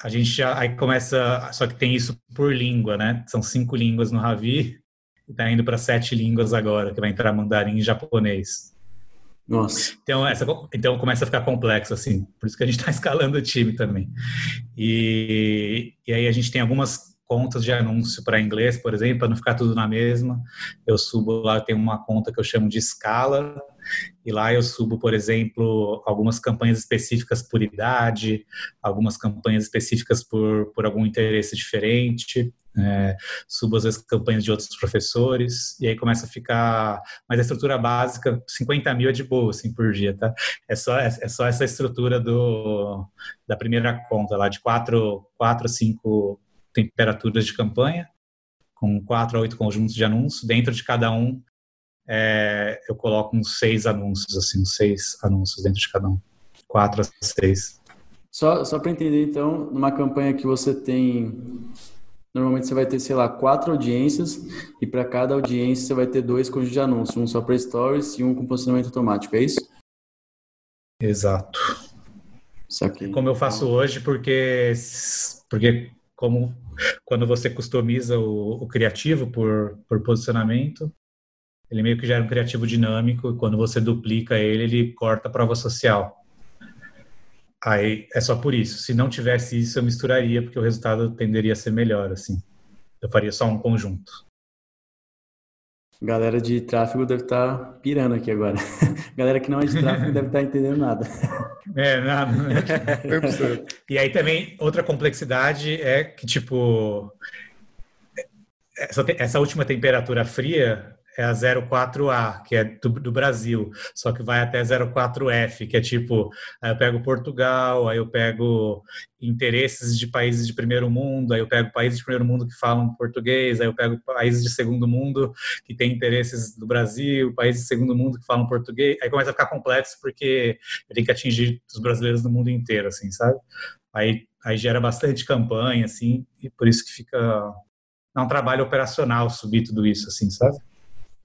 a gente já aí começa, só que tem isso por língua, né? São cinco línguas no Ravi e tá indo para sete línguas agora, que vai entrar mandarim e japonês. Nossa. Então, essa, então começa a ficar complexo, assim. Por isso que a gente está escalando o time também. E, e aí a gente tem algumas contas de anúncio para inglês, por exemplo, para não ficar tudo na mesma. Eu subo lá, tenho uma conta que eu chamo de escala, e lá eu subo, por exemplo, algumas campanhas específicas por idade, algumas campanhas específicas por, por algum interesse diferente. É, subo vezes campanhas de outros professores e aí começa a ficar mas a estrutura básica 50 mil é de boa assim por dia tá é só é, é só essa estrutura do da primeira conta lá de quatro quatro cinco temperaturas de campanha com quatro a oito conjuntos de anúncios dentro de cada um é, eu coloco uns seis anúncios assim uns seis anúncios dentro de cada um quatro a seis só só para entender então numa campanha que você tem Normalmente você vai ter, sei lá, quatro audiências e para cada audiência você vai ter dois conjuntos de anúncios, um só para stories e um com posicionamento automático, é isso? Exato. Como eu faço hoje, porque porque como quando você customiza o, o criativo por, por posicionamento, ele meio que gera um criativo dinâmico e quando você duplica ele, ele corta a prova social. Aí é só por isso. Se não tivesse isso, eu misturaria, porque o resultado tenderia a ser melhor, assim. Eu faria só um conjunto. Galera de tráfego deve estar tá pirando aqui agora. Galera que não é de tráfego deve estar tá entendendo nada. É, nada. e aí também, outra complexidade é que, tipo, essa, essa última temperatura fria é a 04A, que é do, do, Brasil, só que vai até 04F, que é tipo, aí eu pego Portugal, aí eu pego interesses de países de primeiro mundo, aí eu pego países de primeiro mundo que falam português, aí eu pego países de segundo mundo que têm interesses do Brasil, países de segundo mundo que falam português, aí começa a ficar complexo porque tenho que atingir os brasileiros do mundo inteiro, assim, sabe? Aí, aí gera bastante campanha, assim, e por isso que fica é um trabalho operacional subir tudo isso, assim, sabe?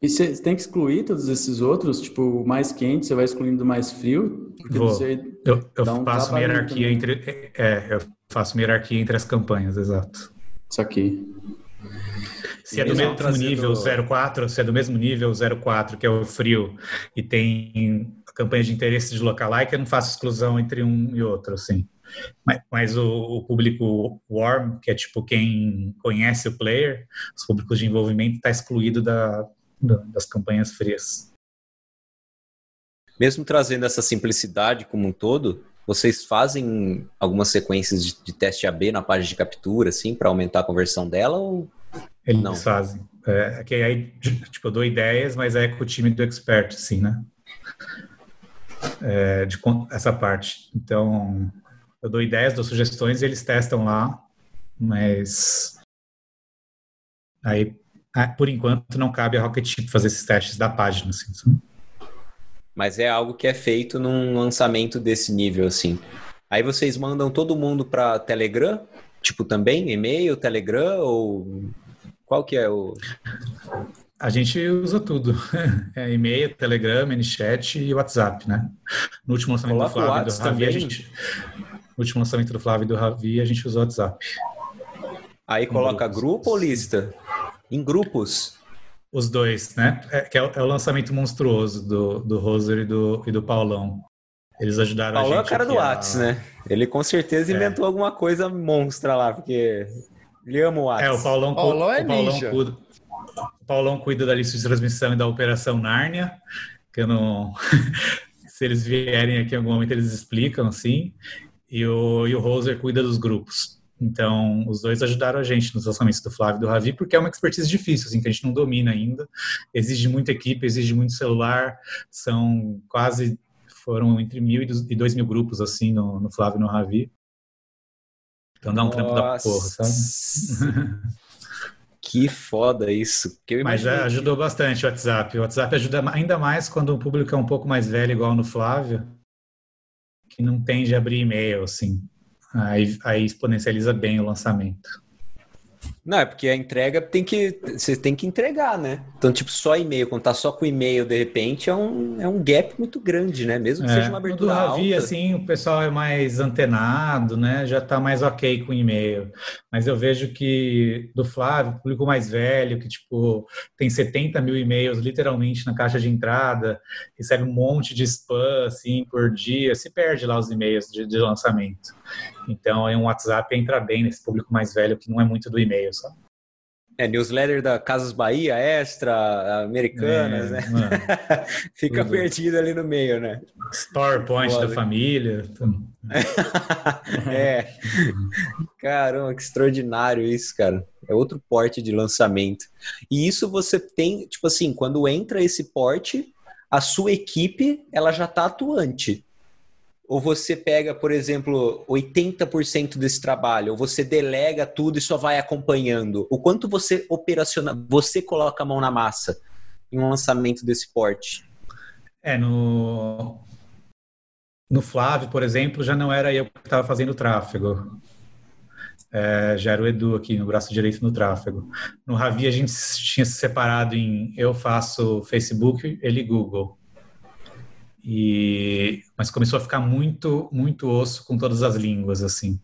E você tem que excluir todos esses outros, tipo, o mais quente, você vai excluindo o mais frio? Vou. Você eu, eu um faço uma hierarquia entre. É, eu faço uma hierarquia entre as campanhas, exato. Isso aqui. Se é do mesmo trazendo... nível 04, se é do mesmo nível 04, que é o frio, e tem a campanha de interesse de lookalike, eu não faço exclusão entre um e outro, assim. Mas, mas o, o, público warm, que é tipo quem conhece o player, os públicos de envolvimento, está excluído da, das campanhas frias. Mesmo trazendo essa simplicidade como um todo, vocês fazem algumas sequências de, de teste AB na página de captura, assim, para aumentar a conversão dela ou eles não? fazem. É, que aí, tipo, eu dou ideias, mas é com o time do expert, assim, né? É, de essa parte. Então, eu dou ideias, dou sugestões e eles testam lá, mas aí por enquanto, não cabe a Rocket Chip fazer esses testes da página. Assim, Mas é algo que é feito num lançamento desse nível, assim. Aí vocês mandam todo mundo para Telegram? Tipo, também? E-mail, Telegram? Ou qual que é o... A gente usa tudo. É e-mail, Telegram, ManyChat e WhatsApp, né? No último lançamento Coloca do Flávio e do Ravi, a gente... No último lançamento do Flávio e do Ravi, a gente usou o WhatsApp. Aí coloca grupo ou lista? Em grupos. Os dois, né? É, que é, é o lançamento monstruoso do, do Roser e do, e do Paulão. Eles ajudaram Paulão a gente. Paulão é o cara do Whats, a... né? Ele com certeza é. inventou alguma coisa monstra lá, porque ele ama o Whats. É, o Paulão, Paulão é o Paulão cuida, o Paulão cuida da lista de transmissão e da Operação Nárnia, que eu não. Se eles vierem aqui em algum momento, eles explicam, assim. E o, e o Roser cuida dos grupos. Então, os dois ajudaram a gente nos lançamentos do Flávio e do Ravi, porque é uma expertise difícil, assim, que a gente não domina ainda. Exige muita equipe, exige muito celular, são quase, foram entre mil e dois mil grupos, assim, no, no Flávio e no Ravi. Então dá um Nossa. trampo da porra, sabe? Que foda isso. Mas ajudou bastante o WhatsApp. O WhatsApp ajuda ainda mais quando o público é um pouco mais velho, igual no Flávio, que não tende a abrir e-mail, assim. Aí, aí exponencializa bem o lançamento. Não, é porque a entrega tem que. Você tem que entregar, né? Então, tipo, só e-mail, contar só com e-mail de repente é um, é um gap muito grande, né? Mesmo que é, seja uma abertura. Do Ravi, alta. assim, o pessoal é mais antenado, né? Já tá mais ok com e-mail. Mas eu vejo que do Flávio, público mais velho, que, tipo, tem 70 mil e-mails literalmente na caixa de entrada, recebe um monte de spam, assim, por dia, se perde lá os e-mails de, de lançamento. Então, aí um WhatsApp entra bem nesse público mais velho que não é muito do e-mail sabe? É, newsletter da Casas Bahia, Extra, Americanas, é, né? Fica Tudo. perdido ali no meio, né? Store Point da família. é. Caramba, que extraordinário isso, cara. É outro porte de lançamento. E isso você tem, tipo assim, quando entra esse porte, a sua equipe, ela já tá atuante. Ou você pega, por exemplo, 80% desse trabalho, ou você delega tudo e só vai acompanhando. O quanto você operaciona, você coloca a mão na massa em um lançamento desse porte? É, no no Flávio, por exemplo, já não era eu que estava fazendo o tráfego. É, já era o Edu aqui no braço direito no tráfego. No Ravi a gente tinha se separado em eu faço Facebook, ele Google. E mas começou a ficar muito muito osso com todas as línguas assim.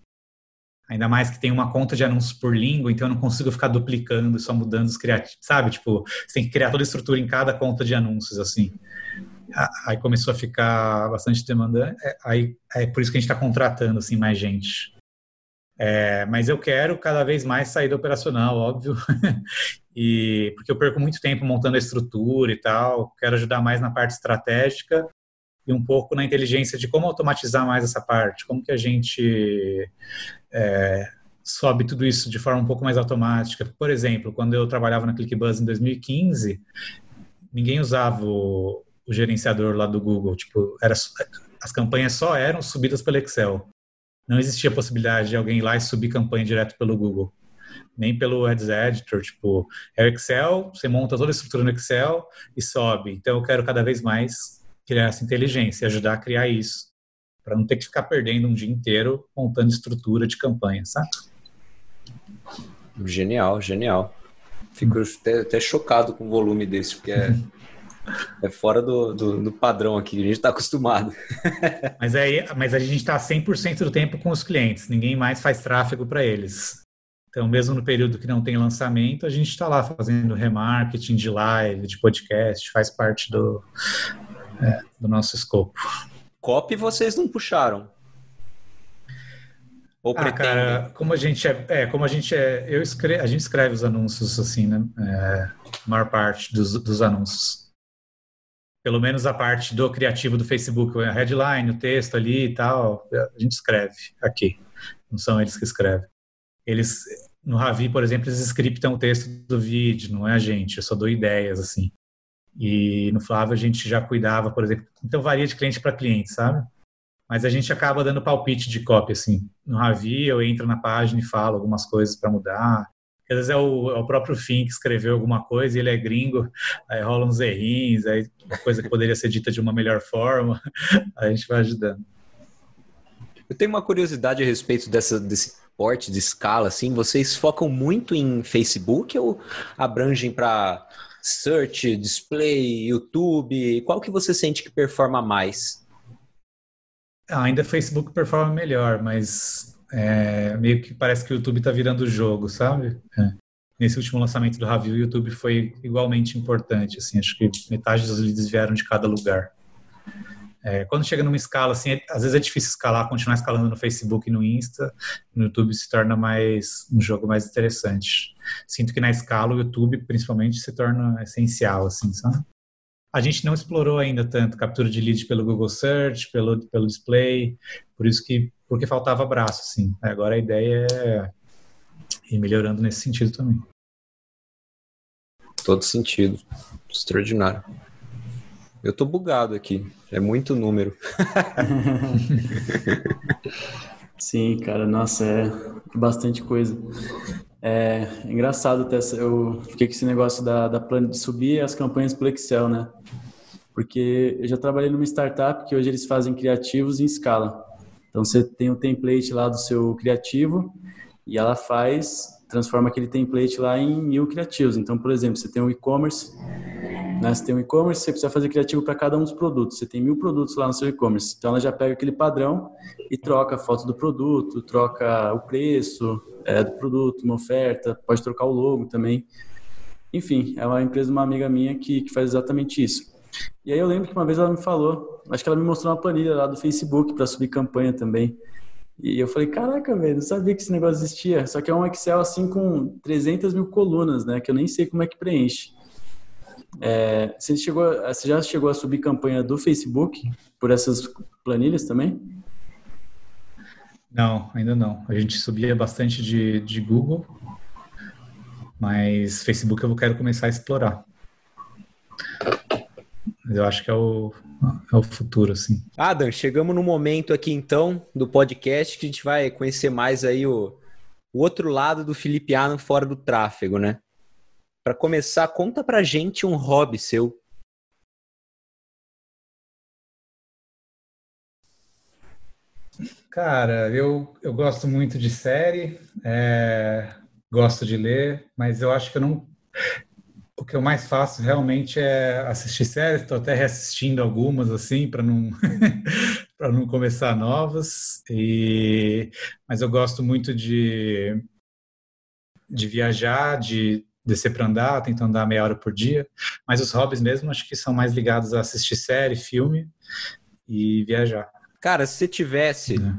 Ainda mais que tem uma conta de anúncios por língua, então eu não consigo ficar duplicando, só mudando os criativos, sabe? Tipo, você tem que criar toda a estrutura em cada conta de anúncios assim. Aí começou a ficar bastante demandante. É, aí é por isso que a gente está contratando assim mais gente. É, mas eu quero cada vez mais sair do operacional, óbvio, e porque eu perco muito tempo montando a estrutura e tal. Quero ajudar mais na parte estratégica e um pouco na inteligência de como automatizar mais essa parte, como que a gente é, sobe tudo isso de forma um pouco mais automática. Por exemplo, quando eu trabalhava na ClickBuzz em 2015, ninguém usava o, o gerenciador lá do Google, tipo, era, as campanhas só eram subidas pelo Excel. Não existia possibilidade de alguém ir lá e subir campanha direto pelo Google nem pelo Ads Editor, tipo, é o Excel, você monta toda a estrutura no Excel e sobe. Então eu quero cada vez mais criar essa inteligência, ajudar a criar isso, para não ter que ficar perdendo um dia inteiro montando estrutura de campanha, sabe? Genial, genial. Fico até, até, chocado com o volume desse, porque é, é fora do, do, do, padrão aqui, a gente está acostumado. mas, aí, mas a gente está 100% do tempo com os clientes, ninguém mais faz tráfego para eles. Então, mesmo no período que não tem lançamento, a gente está lá fazendo remarketing de live, de podcast, faz parte do, é, do nosso escopo. Copy vocês não puxaram? Ou ah, cara, como a gente é, é, como a gente é, eu escrevo, a gente escreve os anúncios assim, né? É, a maior parte dos, dos anúncios. Pelo menos a parte do criativo do Facebook, a headline, o texto ali e tal, a gente escreve aqui. Não são eles que escrevem. Eles no Ravi, por exemplo, eles scriptam o texto do vídeo, não é a gente, eu só dou ideias assim. E no Flávio a gente já cuidava, por exemplo, então varia de cliente para cliente, sabe? Mas a gente acaba dando palpite de cópia, assim. No Ravi eu entro na página e falo algumas coisas para mudar. Às vezes é o, é o, próprio Fim que escreveu alguma coisa e ele é gringo, aí rola uns errinhos, aí uma coisa que poderia ser dita de uma melhor forma, a gente vai ajudando. Eu tenho uma curiosidade a respeito dessa, desse porte de escala, assim, vocês focam muito em Facebook ou abrangem para search, display, YouTube? Qual que você sente que performa mais? Ainda Facebook performa melhor, mas é, meio que parece que o YouTube está virando o jogo, sabe? É. Nesse último lançamento do Ravi, o YouTube foi igualmente importante. Assim, acho que metade dos leads vieram de cada lugar. É, quando chega numa escala assim, é, às vezes é difícil escalar, continuar escalando no Facebook e no Insta, no YouTube se torna mais um jogo mais interessante. Sinto que na escala o YouTube, principalmente, se torna essencial, assim, sabe? A gente não explorou ainda tanto captura de lead pelo Google Search, pelo, pelo display, por isso que porque faltava braço, assim. Agora a ideia é ir melhorando nesse sentido também. Todo sentido, extraordinário. Eu tô bugado aqui. É muito número. Sim, cara, nossa, é bastante coisa. É engraçado até, eu fiquei com esse negócio da, da de subir as campanhas pelo Excel, né? Porque eu já trabalhei numa startup que hoje eles fazem criativos em escala. Então você tem o um template lá do seu criativo e ela faz, transforma aquele template lá em mil criativos. Então, por exemplo, você tem um e-commerce né? Você tem um e-commerce, você precisa fazer criativo para cada um dos produtos. Você tem mil produtos lá no seu e-commerce. Então ela já pega aquele padrão e troca a foto do produto, troca o preço é, do produto, uma oferta, pode trocar o logo também. Enfim, é uma empresa de uma amiga minha que, que faz exatamente isso. E aí eu lembro que uma vez ela me falou, acho que ela me mostrou uma planilha lá do Facebook para subir campanha também. E eu falei, caraca, velho, não sabia que esse negócio existia. Só que é um Excel assim com 300 mil colunas, né? Que eu nem sei como é que preenche. É, você, chegou, você já chegou a subir campanha do Facebook por essas planilhas também? Não, ainda não. A gente subia bastante de, de Google, mas Facebook eu quero começar a explorar. Eu acho que é o, é o futuro, assim. Adam, chegamos no momento aqui então do podcast que a gente vai conhecer mais aí o, o outro lado do Felipe Ano fora do tráfego, né? Para começar, conta pra gente um hobby seu. Cara, eu, eu gosto muito de série, é, gosto de ler, mas eu acho que eu não. O que eu mais faço realmente é assistir séries, estou até reassistindo algumas assim para não para não começar novas. E mas eu gosto muito de de viajar, de descer para andar, tento andar meia hora por dia. Mas os hobbies mesmo acho que são mais ligados a assistir série, filme e viajar. Cara, se você tivesse é.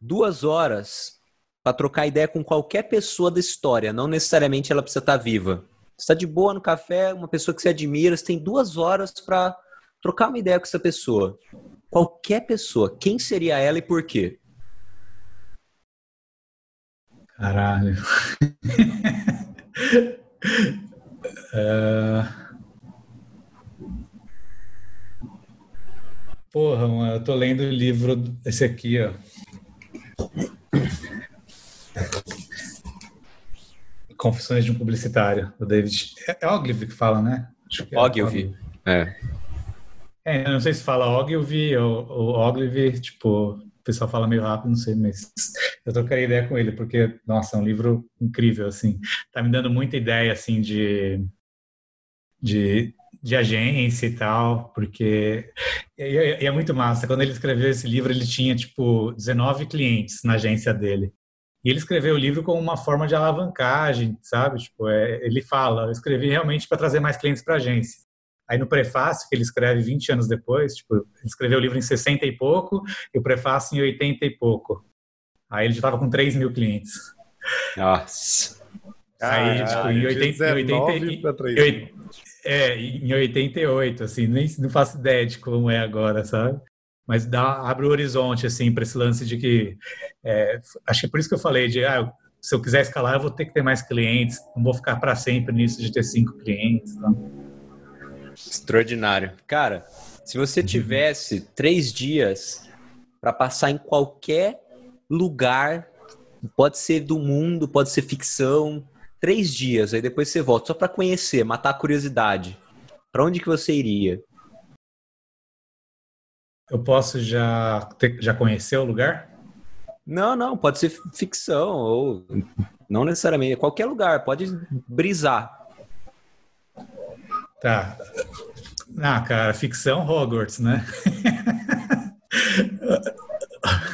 duas horas para trocar ideia com qualquer pessoa da história, não necessariamente ela precisa estar tá viva. Está de boa no café, uma pessoa que você admira, você tem duas horas para trocar uma ideia com essa pessoa. Qualquer pessoa, quem seria ela e por quê? Caralho. Uh... Porra, mano, eu tô lendo o livro, esse aqui, ó. Confissões de um Publicitário, do David. É Ogilvy que fala, né? É Ogilvy, é. É, eu não sei se fala Ogilvy ou, ou Ogilvy, tipo, o pessoal fala meio rápido, não sei, mas eu trocaria ideia com ele, porque, nossa, é um livro incrível, assim. Tá me dando muita ideia, assim, de, de, de agência e tal, porque e é muito massa. Quando ele escreveu esse livro, ele tinha, tipo, 19 clientes na agência dele. E ele escreveu o livro como uma forma de alavancagem, sabe? Tipo, é, ele fala, eu escrevi realmente para trazer mais clientes para a agência. Aí no prefácio, que ele escreve 20 anos depois, tipo, ele escreveu o livro em 60 e pouco e o prefácio em 80 e pouco. Aí ele já estava com 3 mil clientes. Nossa. Aí, ah, tipo, em 80, em 80 é, em 88, assim, nem não faço ideia de como é agora, sabe? Mas dá, abre o horizonte, assim, para esse lance de que. É, acho que é por isso que eu falei de. Ah, se eu quiser escalar, eu vou ter que ter mais clientes, não vou ficar para sempre nisso de ter cinco clientes. Então. Extraordinário. Cara, se você tivesse três dias para passar em qualquer lugar, pode ser do mundo, pode ser ficção, três dias, aí depois você volta, só para conhecer, matar a curiosidade. Para onde que você iria? Eu posso já, ter, já conhecer o lugar? Não, não, pode ser ficção ou não necessariamente, qualquer lugar, pode brisar. Tá. Ah, cara, ficção Hogwarts, né?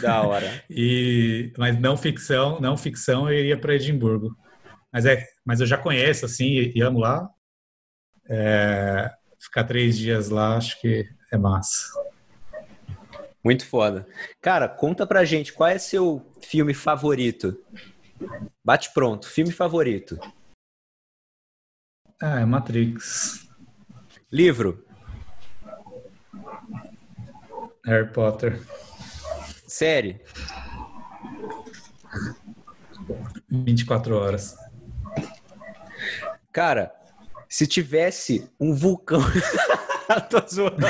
Da hora. E, mas não ficção, não ficção, eu iria para Edimburgo. Mas é, mas eu já conheço assim e, e amo lá. É, ficar três dias lá, acho que é massa. Muito foda. Cara, conta pra gente qual é seu filme favorito. Bate pronto, filme favorito. Ah, é Matrix. Livro. Harry Potter. Série. 24 horas. Cara, se tivesse um vulcão. Tô zoando.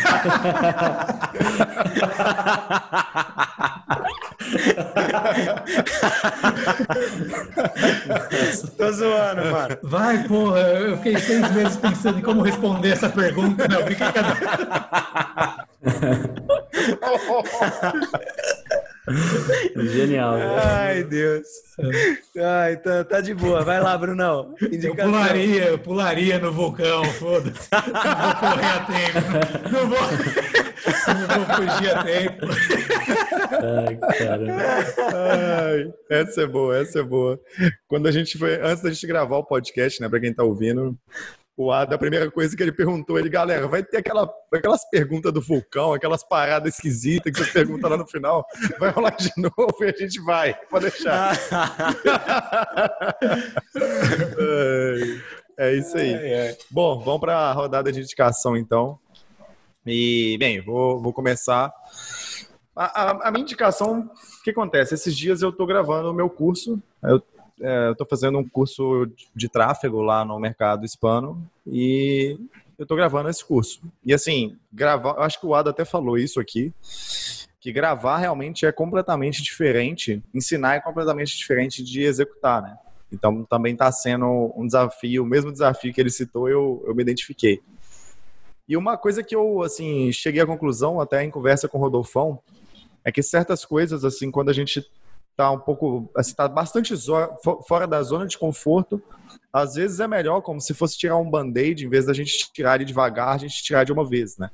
Tô zoando, mano. Vai, porra. Eu fiquei seis meses pensando em como responder essa pergunta. Não, brincadeira. Genial. Ai, Deus. Ai, tá, tá de boa. Vai lá, Brunão. Indicação. Eu pularia, eu pularia no vulcão, foda-se. Não vou correr a tempo. Não vou, não vou fugir a tempo. Ai, cara. Ai, essa é boa, essa é boa. Quando a gente foi, antes da gente gravar o podcast, né, pra quem tá ouvindo, o Ada, a primeira coisa que ele perguntou, ele, galera, vai ter aquela, aquelas perguntas do vulcão, aquelas paradas esquisitas que você pergunta lá no final, vai rolar de novo e a gente vai, pode deixar. é, é, isso aí. É, é. Bom, vamos para a rodada de indicação então. E, bem, vou, vou começar. A, a, a minha indicação, o que acontece? Esses dias eu estou gravando o meu curso, eu é, estou fazendo um curso de tráfego lá no mercado hispano e eu estou gravando esse curso. E assim, gravar, acho que o Ada até falou isso aqui, que gravar realmente é completamente diferente, ensinar é completamente diferente de executar, né? Então também está sendo um desafio, o mesmo desafio que ele citou, eu, eu me identifiquei. E uma coisa que eu assim cheguei à conclusão até em conversa com o Rodolfão é que certas coisas assim quando a gente tá um pouco, assim, tá bastante fora da zona de conforto. Às vezes é melhor como se fosse tirar um band-aid, em vez da gente tirar ele devagar, a gente tirar de uma vez, né?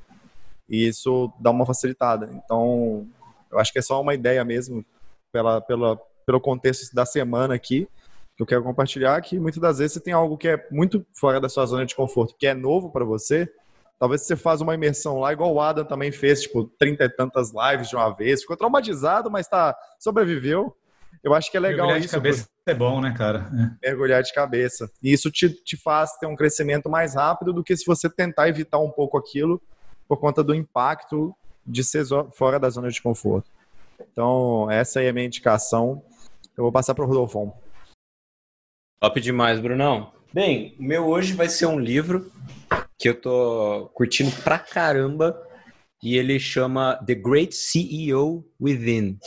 E isso dá uma facilitada. Então, eu acho que é só uma ideia mesmo, pela, pela, pelo contexto da semana aqui, que eu quero compartilhar, que muitas das vezes você tem algo que é muito fora da sua zona de conforto, que é novo para você, Talvez você faz uma imersão lá, igual o Adam também fez, tipo, trinta e tantas lives de uma vez. Ficou traumatizado, mas tá, sobreviveu. Eu acho que é legal Mergulhar isso. de cabeça é bom, né, cara? É. Mergulhar de cabeça. E isso te, te faz ter um crescimento mais rápido do que se você tentar evitar um pouco aquilo por conta do impacto de ser fora da zona de conforto. Então, essa aí é a minha indicação. Eu vou passar para o Rodolfo. Top demais, Brunão. Bem, o meu hoje vai ser um livro que eu tô curtindo pra caramba e ele chama The Great CEO Within.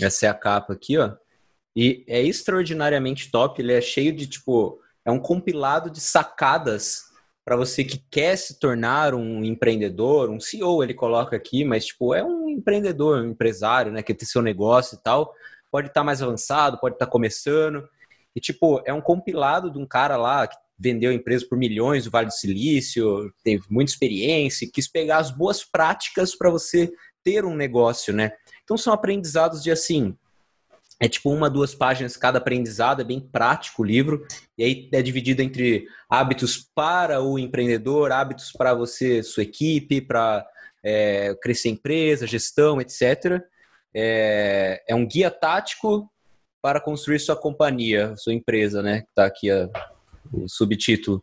Essa é a capa aqui, ó. E é extraordinariamente top, ele é cheio de tipo, é um compilado de sacadas para você que quer se tornar um empreendedor, um CEO ele coloca aqui, mas tipo, é um empreendedor, um empresário, né, que tem seu negócio e tal, pode estar tá mais avançado, pode estar tá começando. E tipo, é um compilado de um cara lá que vendeu empresa por milhões do Vale do Silício, teve muita experiência, quis pegar as boas práticas para você ter um negócio, né? Então são aprendizados de assim, é tipo uma, duas páginas cada aprendizado, é bem prático o livro, e aí é dividido entre hábitos para o empreendedor, hábitos para você, sua equipe, para é, crescer empresa, gestão, etc. É, é, um guia tático para construir sua companhia, sua empresa, né? Tá aqui a, o subtítulo.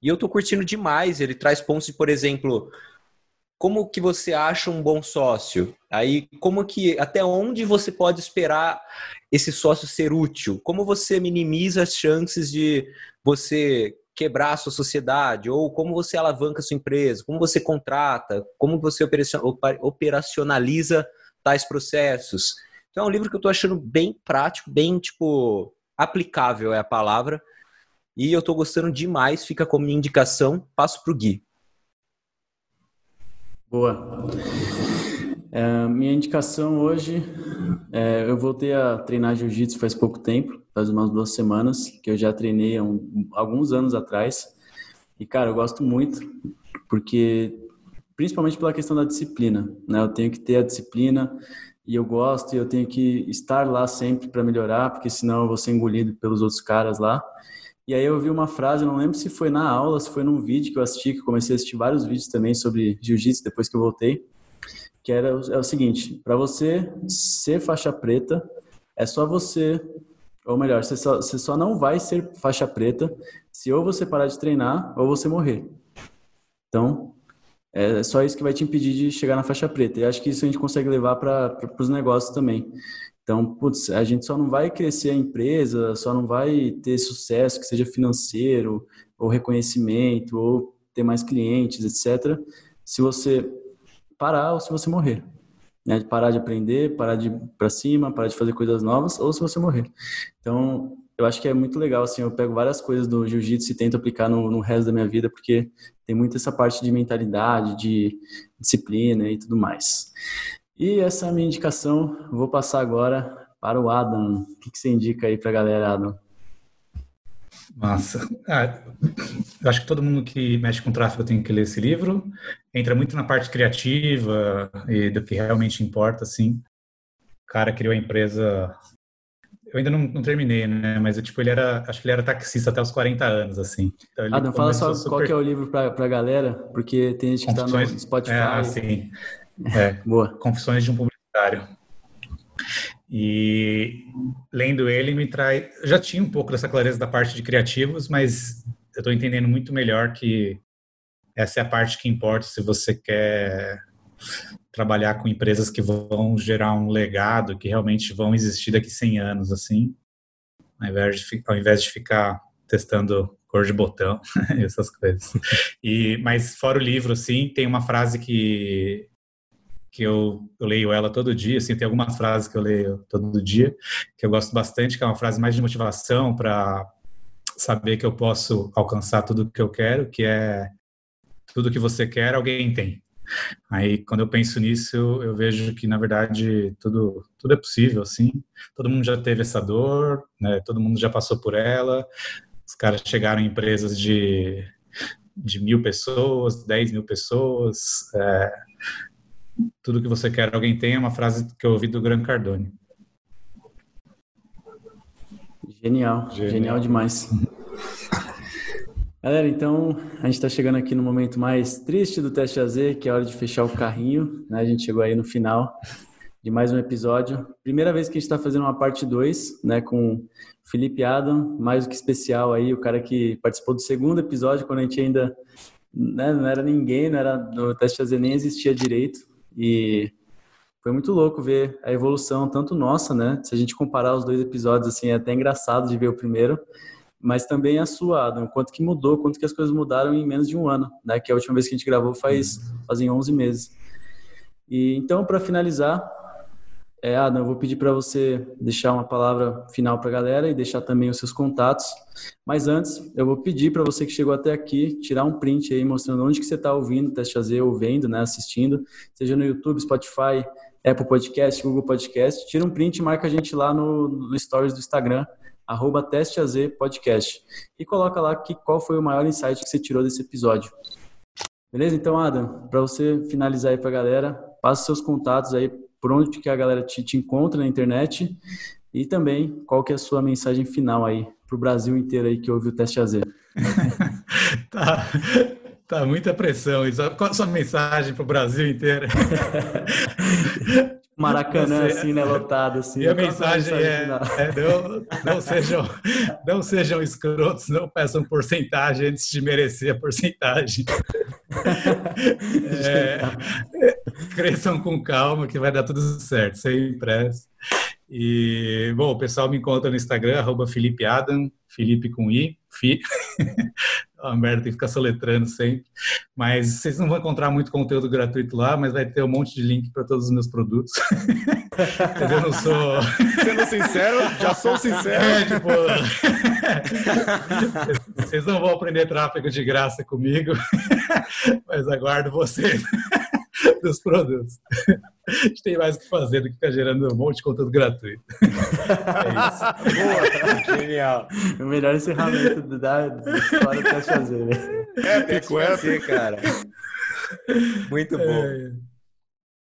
E eu tô curtindo demais. Ele traz pontos de, por exemplo, como que você acha um bom sócio? Aí, como que, até onde você pode esperar esse sócio ser útil? Como você minimiza as chances de você quebrar a sua sociedade? Ou como você alavanca a sua empresa? Como você contrata? Como você operacionaliza tais processos? Então, é um livro que eu estou achando bem prático, bem, tipo, aplicável é a palavra. E eu tô gostando demais, fica como minha indicação. Passo pro Gui. Boa. É, minha indicação hoje, é, eu voltei a treinar jiu-jitsu faz pouco tempo, faz umas duas semanas, que eu já treinei há um, alguns anos atrás. E, cara, eu gosto muito, porque, principalmente pela questão da disciplina, né? Eu tenho que ter a disciplina e eu gosto e eu tenho que estar lá sempre para melhorar, porque senão eu vou ser engolido pelos outros caras lá. E aí eu vi uma frase, não lembro se foi na aula, se foi num vídeo que eu assisti, que eu comecei a assistir vários vídeos também sobre jiu-jitsu depois que eu voltei, que era é o seguinte, para você ser faixa preta, é só você, ou melhor, você só, você só não vai ser faixa preta se ou você parar de treinar ou você morrer. Então, é só isso que vai te impedir de chegar na faixa preta. E acho que isso a gente consegue levar para os negócios também. Então, putz, a gente só não vai crescer a empresa, só não vai ter sucesso, que seja financeiro, ou reconhecimento, ou ter mais clientes, etc., se você parar ou se você morrer. Né? Parar de aprender, parar de ir para cima, parar de fazer coisas novas, ou se você morrer. Então, eu acho que é muito legal, assim, eu pego várias coisas do jiu-jitsu e tento aplicar no, no resto da minha vida, porque tem muito essa parte de mentalidade, de disciplina e tudo mais. E essa é a minha indicação. Vou passar agora para o Adam. O que, você indica aí para a galera, Adam? Massa. Ah, eu acho que todo mundo que mexe com tráfego tem que ler esse livro. Entra muito na parte criativa e do que realmente importa, assim. O cara criou a empresa eu ainda não, não, terminei, né? Mas tipo, ele era, acho que ele era taxista até os 40 anos, assim. Então, Adam, fala só super... qual que é o livro para a galera, porque tem gente que está no Spotify. É, sim. É, Boa. Confissões de um publicitário. E lendo ele me traz. Já tinha um pouco dessa clareza da parte de criativos, mas eu estou entendendo muito melhor que essa é a parte que importa se você quer trabalhar com empresas que vão gerar um legado, que realmente vão existir daqui 100 anos, assim, ao invés de, ao invés de ficar testando cor de botão, essas coisas. E, mas fora o livro, assim, tem uma frase que que eu, eu, leio ela todo dia, assim, tem algumas frases que eu leio todo dia, que eu gosto bastante, que é uma frase mais de motivação para saber que eu posso alcançar tudo que eu quero, que é tudo que você quer, alguém tem. Aí, quando eu penso nisso, eu vejo que, na verdade, tudo, tudo é possível, assim. Todo mundo já teve essa dor, né? Todo mundo já passou por ela. Os caras chegaram em empresas de, de mil pessoas, dez mil pessoas. É, tudo que você quer, alguém tem, é uma frase que eu ouvi do Gran Cardone. Genial, genial, genial demais. Galera, então a gente está chegando aqui no momento mais triste do teste AZ, que é a hora de fechar o carrinho. Né? A gente chegou aí no final de mais um episódio. Primeira vez que a gente está fazendo uma parte 2, né, com Felipe Adam, mais do que especial aí, o cara que participou do segundo episódio, quando a gente ainda né, não era ninguém, não era no teste AZ nem existia direito. E foi muito louco ver a evolução, tanto nossa, né? Se a gente comparar os dois episódios, assim, é até engraçado de ver o primeiro mas também a sua, Adam, quanto que mudou, quanto que as coisas mudaram em menos de um ano, né? Que a última vez que a gente gravou faz fazem 11 meses. E então, para finalizar, é, Adam, eu vou pedir para você deixar uma palavra final para a galera e deixar também os seus contatos. Mas antes, eu vou pedir para você que chegou até aqui tirar um print aí mostrando onde que você está ouvindo, Teste AZ ou vendo, né, assistindo, seja no YouTube, Spotify, Apple Podcast, Google Podcast. Tira um print e marca a gente lá no, no Stories do Instagram arroba podcast. E coloca lá que, qual foi o maior insight que você tirou desse episódio. Beleza? Então, Adam, para você finalizar aí para a galera, passa seus contatos aí, por onde que a galera te, te encontra na internet e também qual que é a sua mensagem final aí para o Brasil inteiro aí que ouve o Teste AZ. tá, tá muita pressão. Qual a sua mensagem para o Brasil inteiro? Maracanã, Você, assim, né, lotado, assim. E a mensagem, é, é não, não, sejam, não sejam escrotos, não peçam porcentagem antes de merecer a porcentagem. é, cresçam com calma que vai dar tudo certo, sem pressa. E, bom, o pessoal me encontra no Instagram, arroba Felipe Adam, Felipe com I, Fi. a merda, tem que ficar soletrando sempre. Mas vocês não vão encontrar muito conteúdo gratuito lá, mas vai ter um monte de link para todos os meus produtos. eu não sou. Sendo sincero, já sou sincero. É, tipo. vocês não vão aprender tráfego de graça comigo, mas aguardo vocês dos produtos. A gente tem mais o que fazer do que ficar gerando um monte de conteúdo gratuito. É isso. Boa, genial. O melhor encerramento da, da história que fazer, né? É, tem que fazer, cara. Muito bom. É.